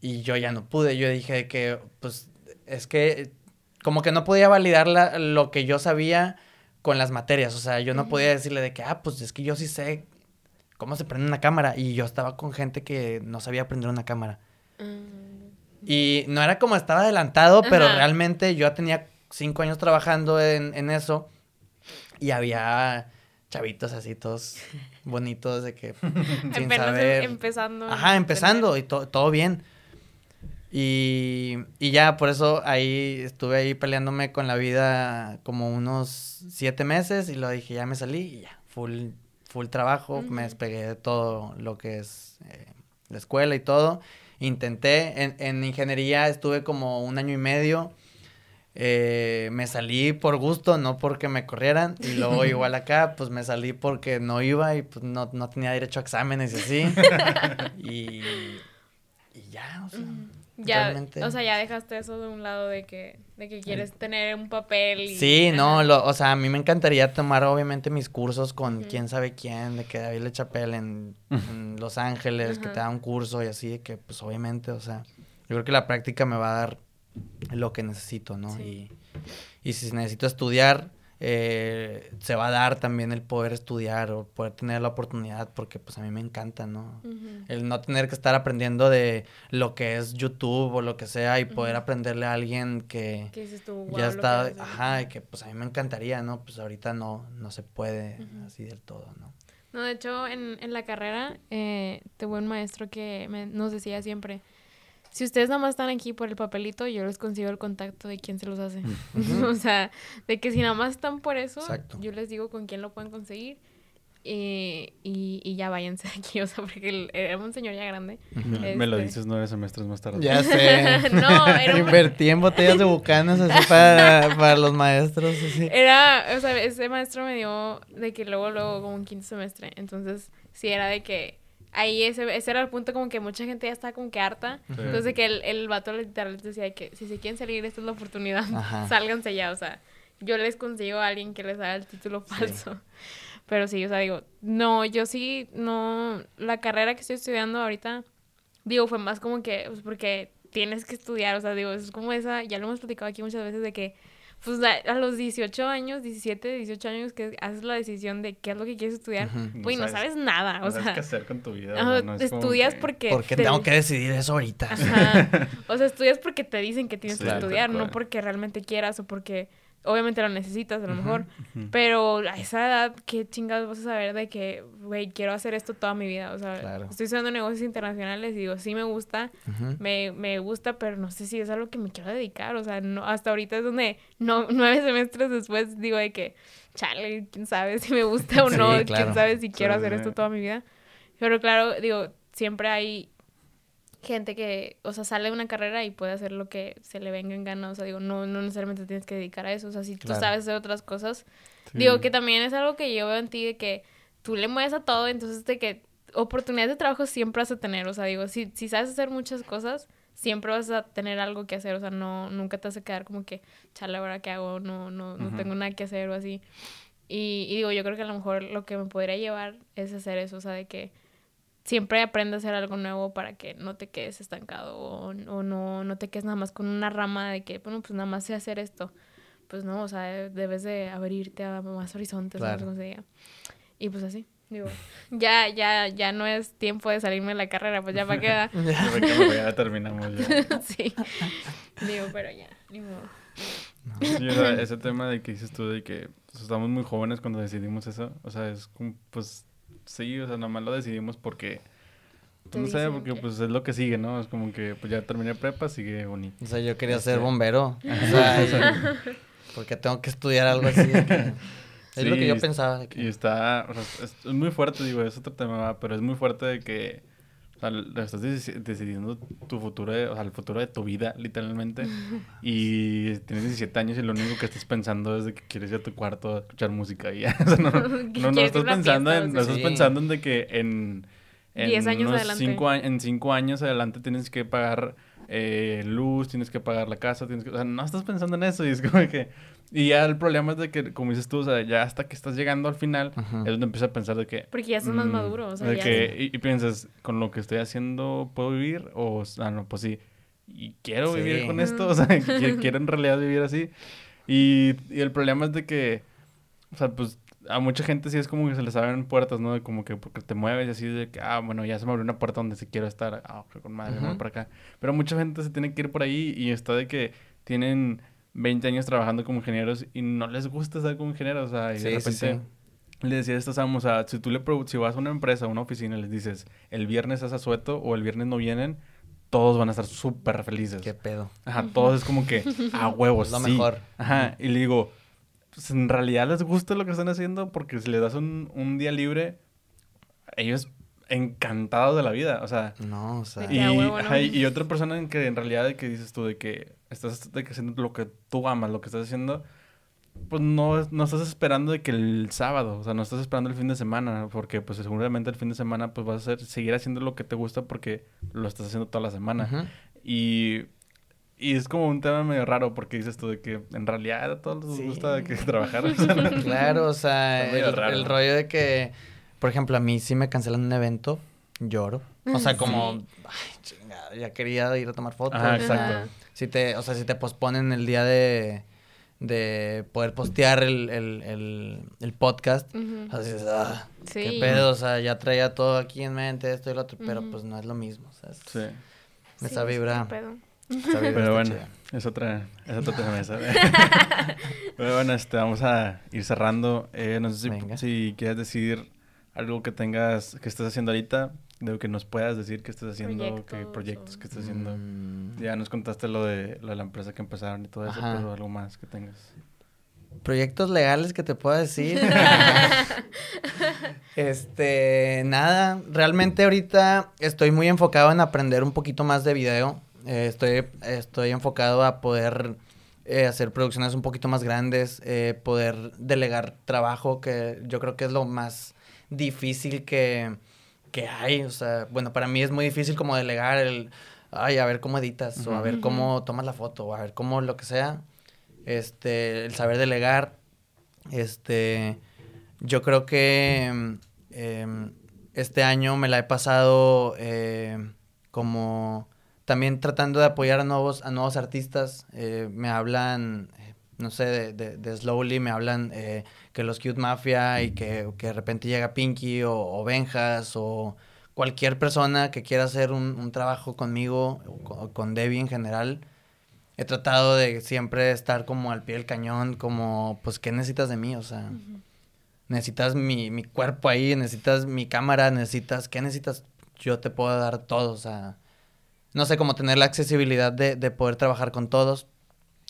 y yo ya no pude. Yo dije que, pues, es que como que no podía validar lo que yo sabía con las materias. O sea, yo no podía decirle de que, ah, pues es que yo sí sé cómo se prende una cámara. Y yo estaba con gente que no sabía prender una cámara. Mm. Y no era como estaba adelantado, pero realmente yo tenía cinco años trabajando en, en eso. Y había chavitos así todos bonitos de que sin saber. empezando. Ajá, empezando y todo bien. Y, y ya por eso ahí estuve ahí peleándome con la vida como unos siete meses y lo dije, ya me salí y ya, full, full trabajo, me despegué de todo lo que es eh, la escuela y todo. Intenté, en, en ingeniería estuve como un año y medio eh, me salí por gusto, no porque me corrieran. Y luego igual acá, pues me salí porque no iba y pues no, no tenía derecho a exámenes y así. y, y ya, o sea. Ya, o sea, ya dejaste eso de un lado de que, de que quieres tener un papel. Y, sí, no, lo, o sea, a mí me encantaría tomar obviamente mis cursos con quién sabe quién, de que David Le en, en Los Ángeles, que te da un curso y así, que pues obviamente, o sea, yo creo que la práctica me va a dar lo que necesito, ¿no? Y, y si necesito estudiar eh, se va a dar también el poder estudiar o poder tener la oportunidad, porque pues a mí me encanta, ¿no? El no tener que estar aprendiendo de lo que es YouTube o lo que sea y poder aprenderle a alguien que ya está, ajá, y que pues a mí me encantaría, ¿no? Pues ahorita no, no se puede así del todo, ¿no? No, de hecho, en, en la carrera eh, tuve un maestro que me, nos decía siempre, si ustedes nada más están aquí por el papelito, yo les consigo el contacto de quién se los hace. o sea, de que si nada más están por eso, yo les digo con quién lo pueden conseguir. y, y, ya váyanse aquí, o sea, porque era un señor ya grande. Me lo este dices nueve semestres más tarde. Ya sé. no, era Invertí en botellas de bucanas así para, para los maestros. Así. Era, o sea, ese maestro me dio de que luego, luego, como un quinto semestre. Entonces, sí era de que ahí ese, ese era el punto como que mucha gente ya estaba como que harta. Entonces que el, el vato literalmente decía que si se quieren salir, esta es la oportunidad, sálganse ya, o sea, yo les consigo a alguien que les haga el título falso. Pero sí, o sea, digo, no, yo sí, no, la carrera que estoy estudiando ahorita, digo, fue más como que, pues porque tienes que estudiar, o sea, digo, es como esa, ya lo hemos platicado aquí muchas veces de que pues a, los 18 años, 17, 18 años que haces la decisión de qué es lo que quieres estudiar, pues no, sabes, nada, o sea, qué hacer con tu vida. estudias porque porque tengo que decidir eso ahorita. O sea, estudias porque te dicen que tienes que estudiar, no porque realmente quieras o porque obviamente lo necesitas a lo mejor, pero a esa edad, ¿qué chingados vas a saber de que, güey, quiero hacer esto toda mi vida? O sea, estoy estudiando negocios internacionales y digo, sí me gusta, me, me gusta, pero no sé si es algo que me quiero dedicar, o sea, no, hasta ahorita es donde no, nueve semestres después digo de que, chale, quién sabe si me gusta o no, quién sabe si quiero hacer esto toda mi vida. Pero claro, digo, siempre hay gente que, o sea, sale de una carrera y puede hacer lo que se le venga en gana, o sea, digo, no, no necesariamente tienes que dedicar a eso, o sea, si tú sabes hacer otras cosas, digo que también es algo que yo veo en ti de que tú le mueves a todo, entonces de que oportunidades de trabajo siempre vas a tener, o sea, digo, si, si sabes hacer muchas cosas, siempre vas a tener algo que hacer, o sea, no, nunca te vas a quedar como que, chale, ahora qué hago, no, no, no tengo nada que hacer o así. Y, y digo, yo creo que a lo mejor lo que me podría llevar es hacer eso, o sea, de que siempre aprende a hacer algo nuevo para que no te quedes estancado o, no, no te quedes nada más con una rama de que, bueno, pues nada más sé hacer esto. Pues no, o sea, debes de abrirte a más horizontes, claro. Y pues así, digo, ya, ya, ya no es tiempo de salirme de la carrera, pues ya para queda. ya, ya terminamos ya. sí, digo, pero ya, ni modo. Sí, o sea, ese tema de que dices tú de que pues, estamos muy jóvenes cuando decidimos eso, o sea, es como, pues sí, o sea, nomás lo decidimos porque... Pues, no sé, porque pues es lo que sigue, ¿no? Es como que pues ya terminé prepa, sigue bonito. O sea, yo quería ser bombero. O sea, porque tengo que estudiar algo así. es lo que yo pensaba. Y está, o sea, es, muy fuerte, digo, es otro tema, pero es muy fuerte de que o sea, estás decidiendo tu futuro, o sea, el futuro de tu vida, literalmente. y tienes 17 años y lo único que estás pensando es de que quieres ir a tu cuarto a escuchar música y ya. O sea, no, no, no, estás pensando en, no estás pensando en de que en... En años adelante. Cinco, en cinco años adelante tienes que pagar eh, luz, tienes que pagar la casa, tienes que... O sea, no estás pensando en eso y es como que y ya el problema es de que, como dices tú, o sea, ya hasta que estás llegando al final, es donde empiezas a pensar de que... Porque ya estás más mm, maduro, o sea, de que, y, piensas, ¿con lo que estoy haciendo puedo vivir? O, ah, no, pues sí. ¿Y quiero vivir con esto? O sea, ¿quiero en realidad vivir así? Y, y, el problema es de que, o sea, pues a mucha gente sí es como que se les abren puertas, ¿no? De como que porque te mueves y así de que, ah, bueno, ya se me abrió una puerta donde se quiero estar. Ah, con madre, uh para acá. Pero mucha gente se tiene que ir por ahí y está de que tienen 20 años trabajando como ingenieros y no les gusta estar como ingenieros, o sea, y de repente le decía esto, o sea, si tú le si vas a una empresa, a una oficina les dices, el viernes es asueto o el viernes no vienen, todos van a estar súper felices. Qué pedo. Ajá, todos es como que, a huevos, lo mejor. Ajá, y le digo, pues en realidad les gusta lo que están haciendo porque si les das un, un día libre, ellos encantados de la vida, o sea. No, o sea. Y, y, otra persona en que en realidad que dices tú de que estás de que haciendo lo que tú amas, lo que estás haciendo, pues no, no estás esperando de que el sábado, o sea, no estás esperando el fin de semana, porque pues seguramente el fin de semana pues vas a hacer, seguir haciendo lo que te gusta porque lo estás haciendo toda la semana. Y y es como un tema medio raro porque dices tú de que en realidad a todos les gusta que trabajar. claro, o sea, el, rollo de que por ejemplo, a mí si me cancelan un evento, lloro. O sea, como, ay, chingada, ya quería ir a tomar fotos. Ah, exacto. Si te, o sea, si te posponen el día de, de poder postear el, el, el, podcast. Así es, ah, qué pedo, o sea, ya traía todo aquí en mente, esto y lo otro, pero pues no es lo mismo, o sea, sí. Esa vibra. Pero bueno, es otra, es otra mesa. pero bueno, este, vamos a ir cerrando. Eh, no sé si, si quieres decir algo que tengas, que estés haciendo ahorita, de lo que nos puedas decir que estás haciendo, proyectos, qué proyectos que estás haciendo. Mm. Ya nos contaste lo de, lo de, la empresa que empezaron y todo eso, pero algo más que tengas. Proyectos legales que te pueda decir. este, nada, realmente ahorita estoy muy enfocado en aprender un poquito más de video. Eh, estoy, estoy enfocado a poder eh, hacer producciones un poquito más grandes, eh, poder delegar trabajo, que yo creo que es lo más difícil que, que hay. O sea, bueno, para mí es muy difícil como delegar el, ay, a ver cómo editas, o a ver cómo tomas la foto, o a ver cómo lo que sea. Este, el saber delegar, este, yo creo que em, este año me la he pasado como también tratando de apoyar a nuevos, a nuevos artistas. Eh, me hablan, eh, no sé, de, de, de Slowly, me hablan que los Cute Mafia y que, de repente llega Pinky o, Benjas o cualquier persona que quiera hacer un, trabajo conmigo o con, Debbie en general. He tratado de siempre estar como al pie del cañón, como, pues, ¿qué necesitas de mí? O sea, necesitas mi, mi cuerpo ahí, necesitas mi cámara, necesitas, ¿qué necesitas? Yo te puedo dar todo, o sea, no sé, cómo tener la accesibilidad de, de poder trabajar con todos,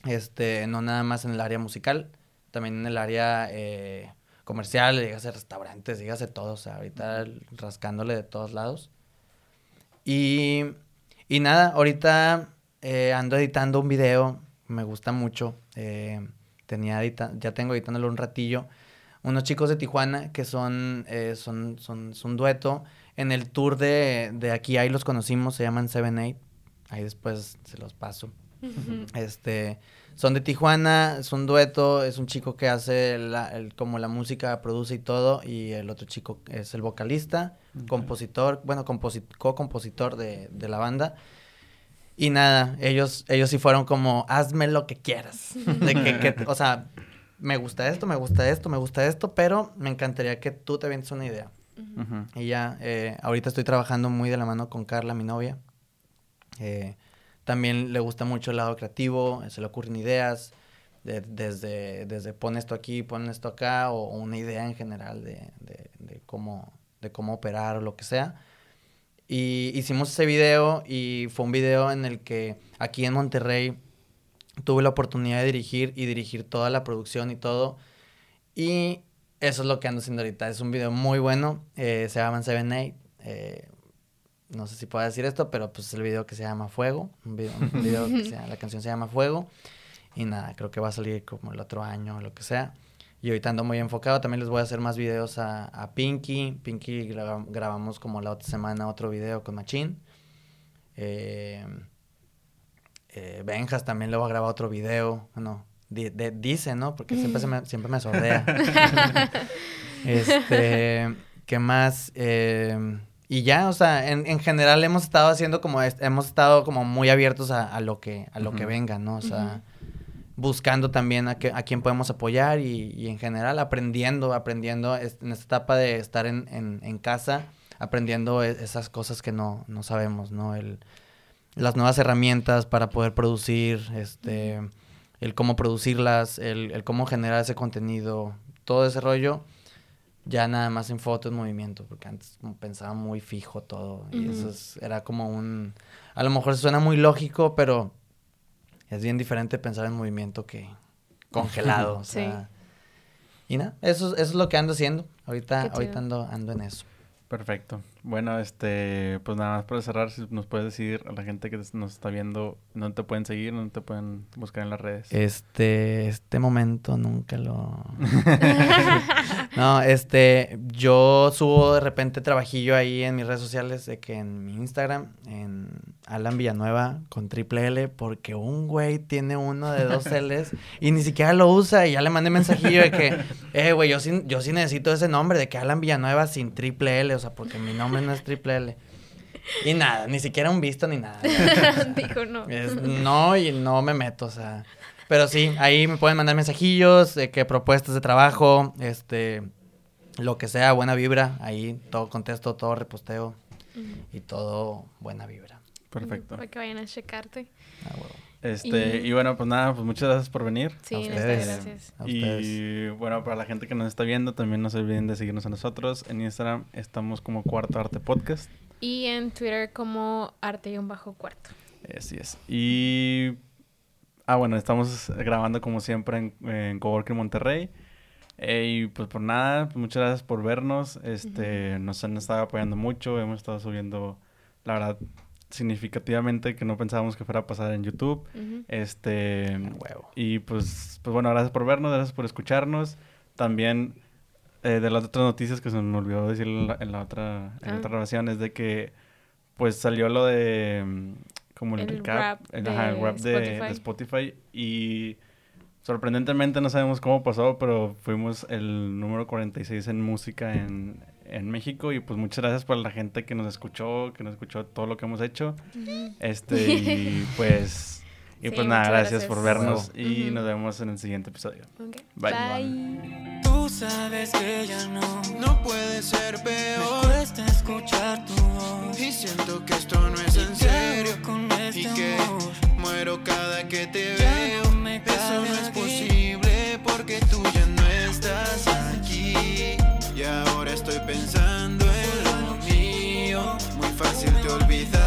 este, no nada más en el área musical también en el área eh, comercial, dígase restaurantes, dígase todo, o sea, ahorita rascándole de todos lados. Y, y nada, ahorita eh, ando editando un video, me gusta mucho, eh, tenía ya tengo editándolo un ratillo, unos chicos de Tijuana que son, son, son, son, un dueto, en el tour de, de aquí ahí los conocimos, se llaman Seven Eight, ahí después se los paso. Este, son de Tijuana, es un dueto, es un chico que hace como la música, produce y todo, y el otro chico es el vocalista, compositor, bueno, co-compositor de, la banda. Y nada, ellos, ellos sí fueron como, hazme lo que quieras. De que, o sea, me gusta esto, me gusta esto, me gusta esto, pero me encantaría que tú te vienes una idea. Y ya, eh, ahorita estoy trabajando muy de la mano con Carla, mi novia. Eh, también le gusta mucho el lado creativo, se le ocurren ideas, desde, desde pon esto aquí, pon esto acá, o, una idea en general de, de, cómo, de cómo operar o lo que sea. Y hicimos ese video y fue un video en el que aquí en Monterrey tuve la oportunidad de dirigir y dirigir toda la producción y todo. Y eso es lo que ando haciendo ahorita. Es un video muy bueno, eh, se llama Seven Eight. Eh, no sé si puedo decir esto, pero pues es el video que se llama Fuego, un video, que se la canción se llama Fuego, y nada, creo que va a salir como el otro año o lo que sea. Y ahorita ando muy enfocado, también les voy a hacer más videos a, a Pinky, Pinky grabamos como la otra semana otro video con Machine. Eh, eh, Benjas también le voy a grabar otro video, bueno, dice, ¿no? Porque siempre, se me, siempre me sordea. este, ¿qué más? Eh, y ya, o sea, en, en, general hemos estado haciendo como, hemos estado como muy abiertos a, a lo que, a lo que venga, ¿no? O sea, buscando también a, que, a quién podemos apoyar y, y, en general aprendiendo, aprendiendo en esta etapa de estar en, en, en casa, aprendiendo e, esas cosas que no, no sabemos, ¿no? El, las nuevas herramientas para poder producir, este, el cómo producirlas, el, el cómo generar ese contenido, todo ese rollo ya nada más en foto, en movimiento, porque antes pensaba muy fijo todo. Y eso era como un... A lo mejor suena muy lógico, pero es bien diferente pensar en movimiento que congelado. o sea, Y nada, eso, eso es lo que ando haciendo. Ahorita, ahorita ando, ando en eso. Perfecto. Bueno, este, pues nada más para cerrar, si nos puedes decir a la gente que nos está viendo, ¿dónde te pueden seguir? ¿Dónde te pueden buscar en las redes? Este, este momento nunca lo... no, este, yo subo de repente trabajillo ahí en mis redes sociales, de que en mi Instagram, en Alan Villanueva con triple L, porque un güey tiene uno de dos L's y ni siquiera lo usa y ya le mandé mensajillo de que, eh, güey, yo sí, yo sí necesito ese nombre, de que Alan Villanueva sin triple L, o sea, porque mi nombre no es triple L. Y nada, ni siquiera un visto ni nada. Dijo no. no y no me meto, o sea. Pero sí, ahí me pueden mandar mensajillos, de qué propuestas de trabajo, este, lo que sea, buena vibra. Ahí todo contesto, todo reposteo y todo buena vibra. Perfecto. Para que vayan a checarte. Ah, bueno. Este, y... bueno, pues nada, pues muchas gracias por venir. Sí, ustedes. gracias. y bueno, para la gente que nos está viendo, también no se olviden de seguirnos a nosotros. En Instagram estamos como Cuarto Arte Podcast. Y en Twitter como Arte y un bajo cuarto. Así es. Y ah, bueno, estamos grabando como siempre en, en Coworking Monterrey. Eh, y pues por nada, pues muchas gracias por vernos. Este, nos han estado apoyando mucho, hemos estado subiendo, la verdad, significativamente que no pensábamos que fuera a pasar en YouTube. Este, huevo. Y pues, pues bueno, gracias por vernos, gracias por escucharnos. También eh, de las otras noticias que se me olvidó decir en la, otra, en otra ah. grabación es de que pues salió lo de mm, como el, recap, el, rap de, Spotify. y sorprendentemente no sabemos cómo pasó, pero fuimos el número 46 en música en, en México y pues muchas gracias por la gente que nos escuchó, que nos escuchó todo lo que hemos hecho. Este y pues y sí, pues nada, gracias, gracias, por vernos wow. y uh -huh. nos vemos en el siguiente episodio. Okay. Bye. Bye. Tú sabes que ya no no puede ser peor. Me cuesta escuchar tu voz y siento que esto no es y en serio con este y que amor. muero cada que te ya veo. No me Eso no es posible porque tú ya no pensando en lo mío. Muy fácil te olvidar.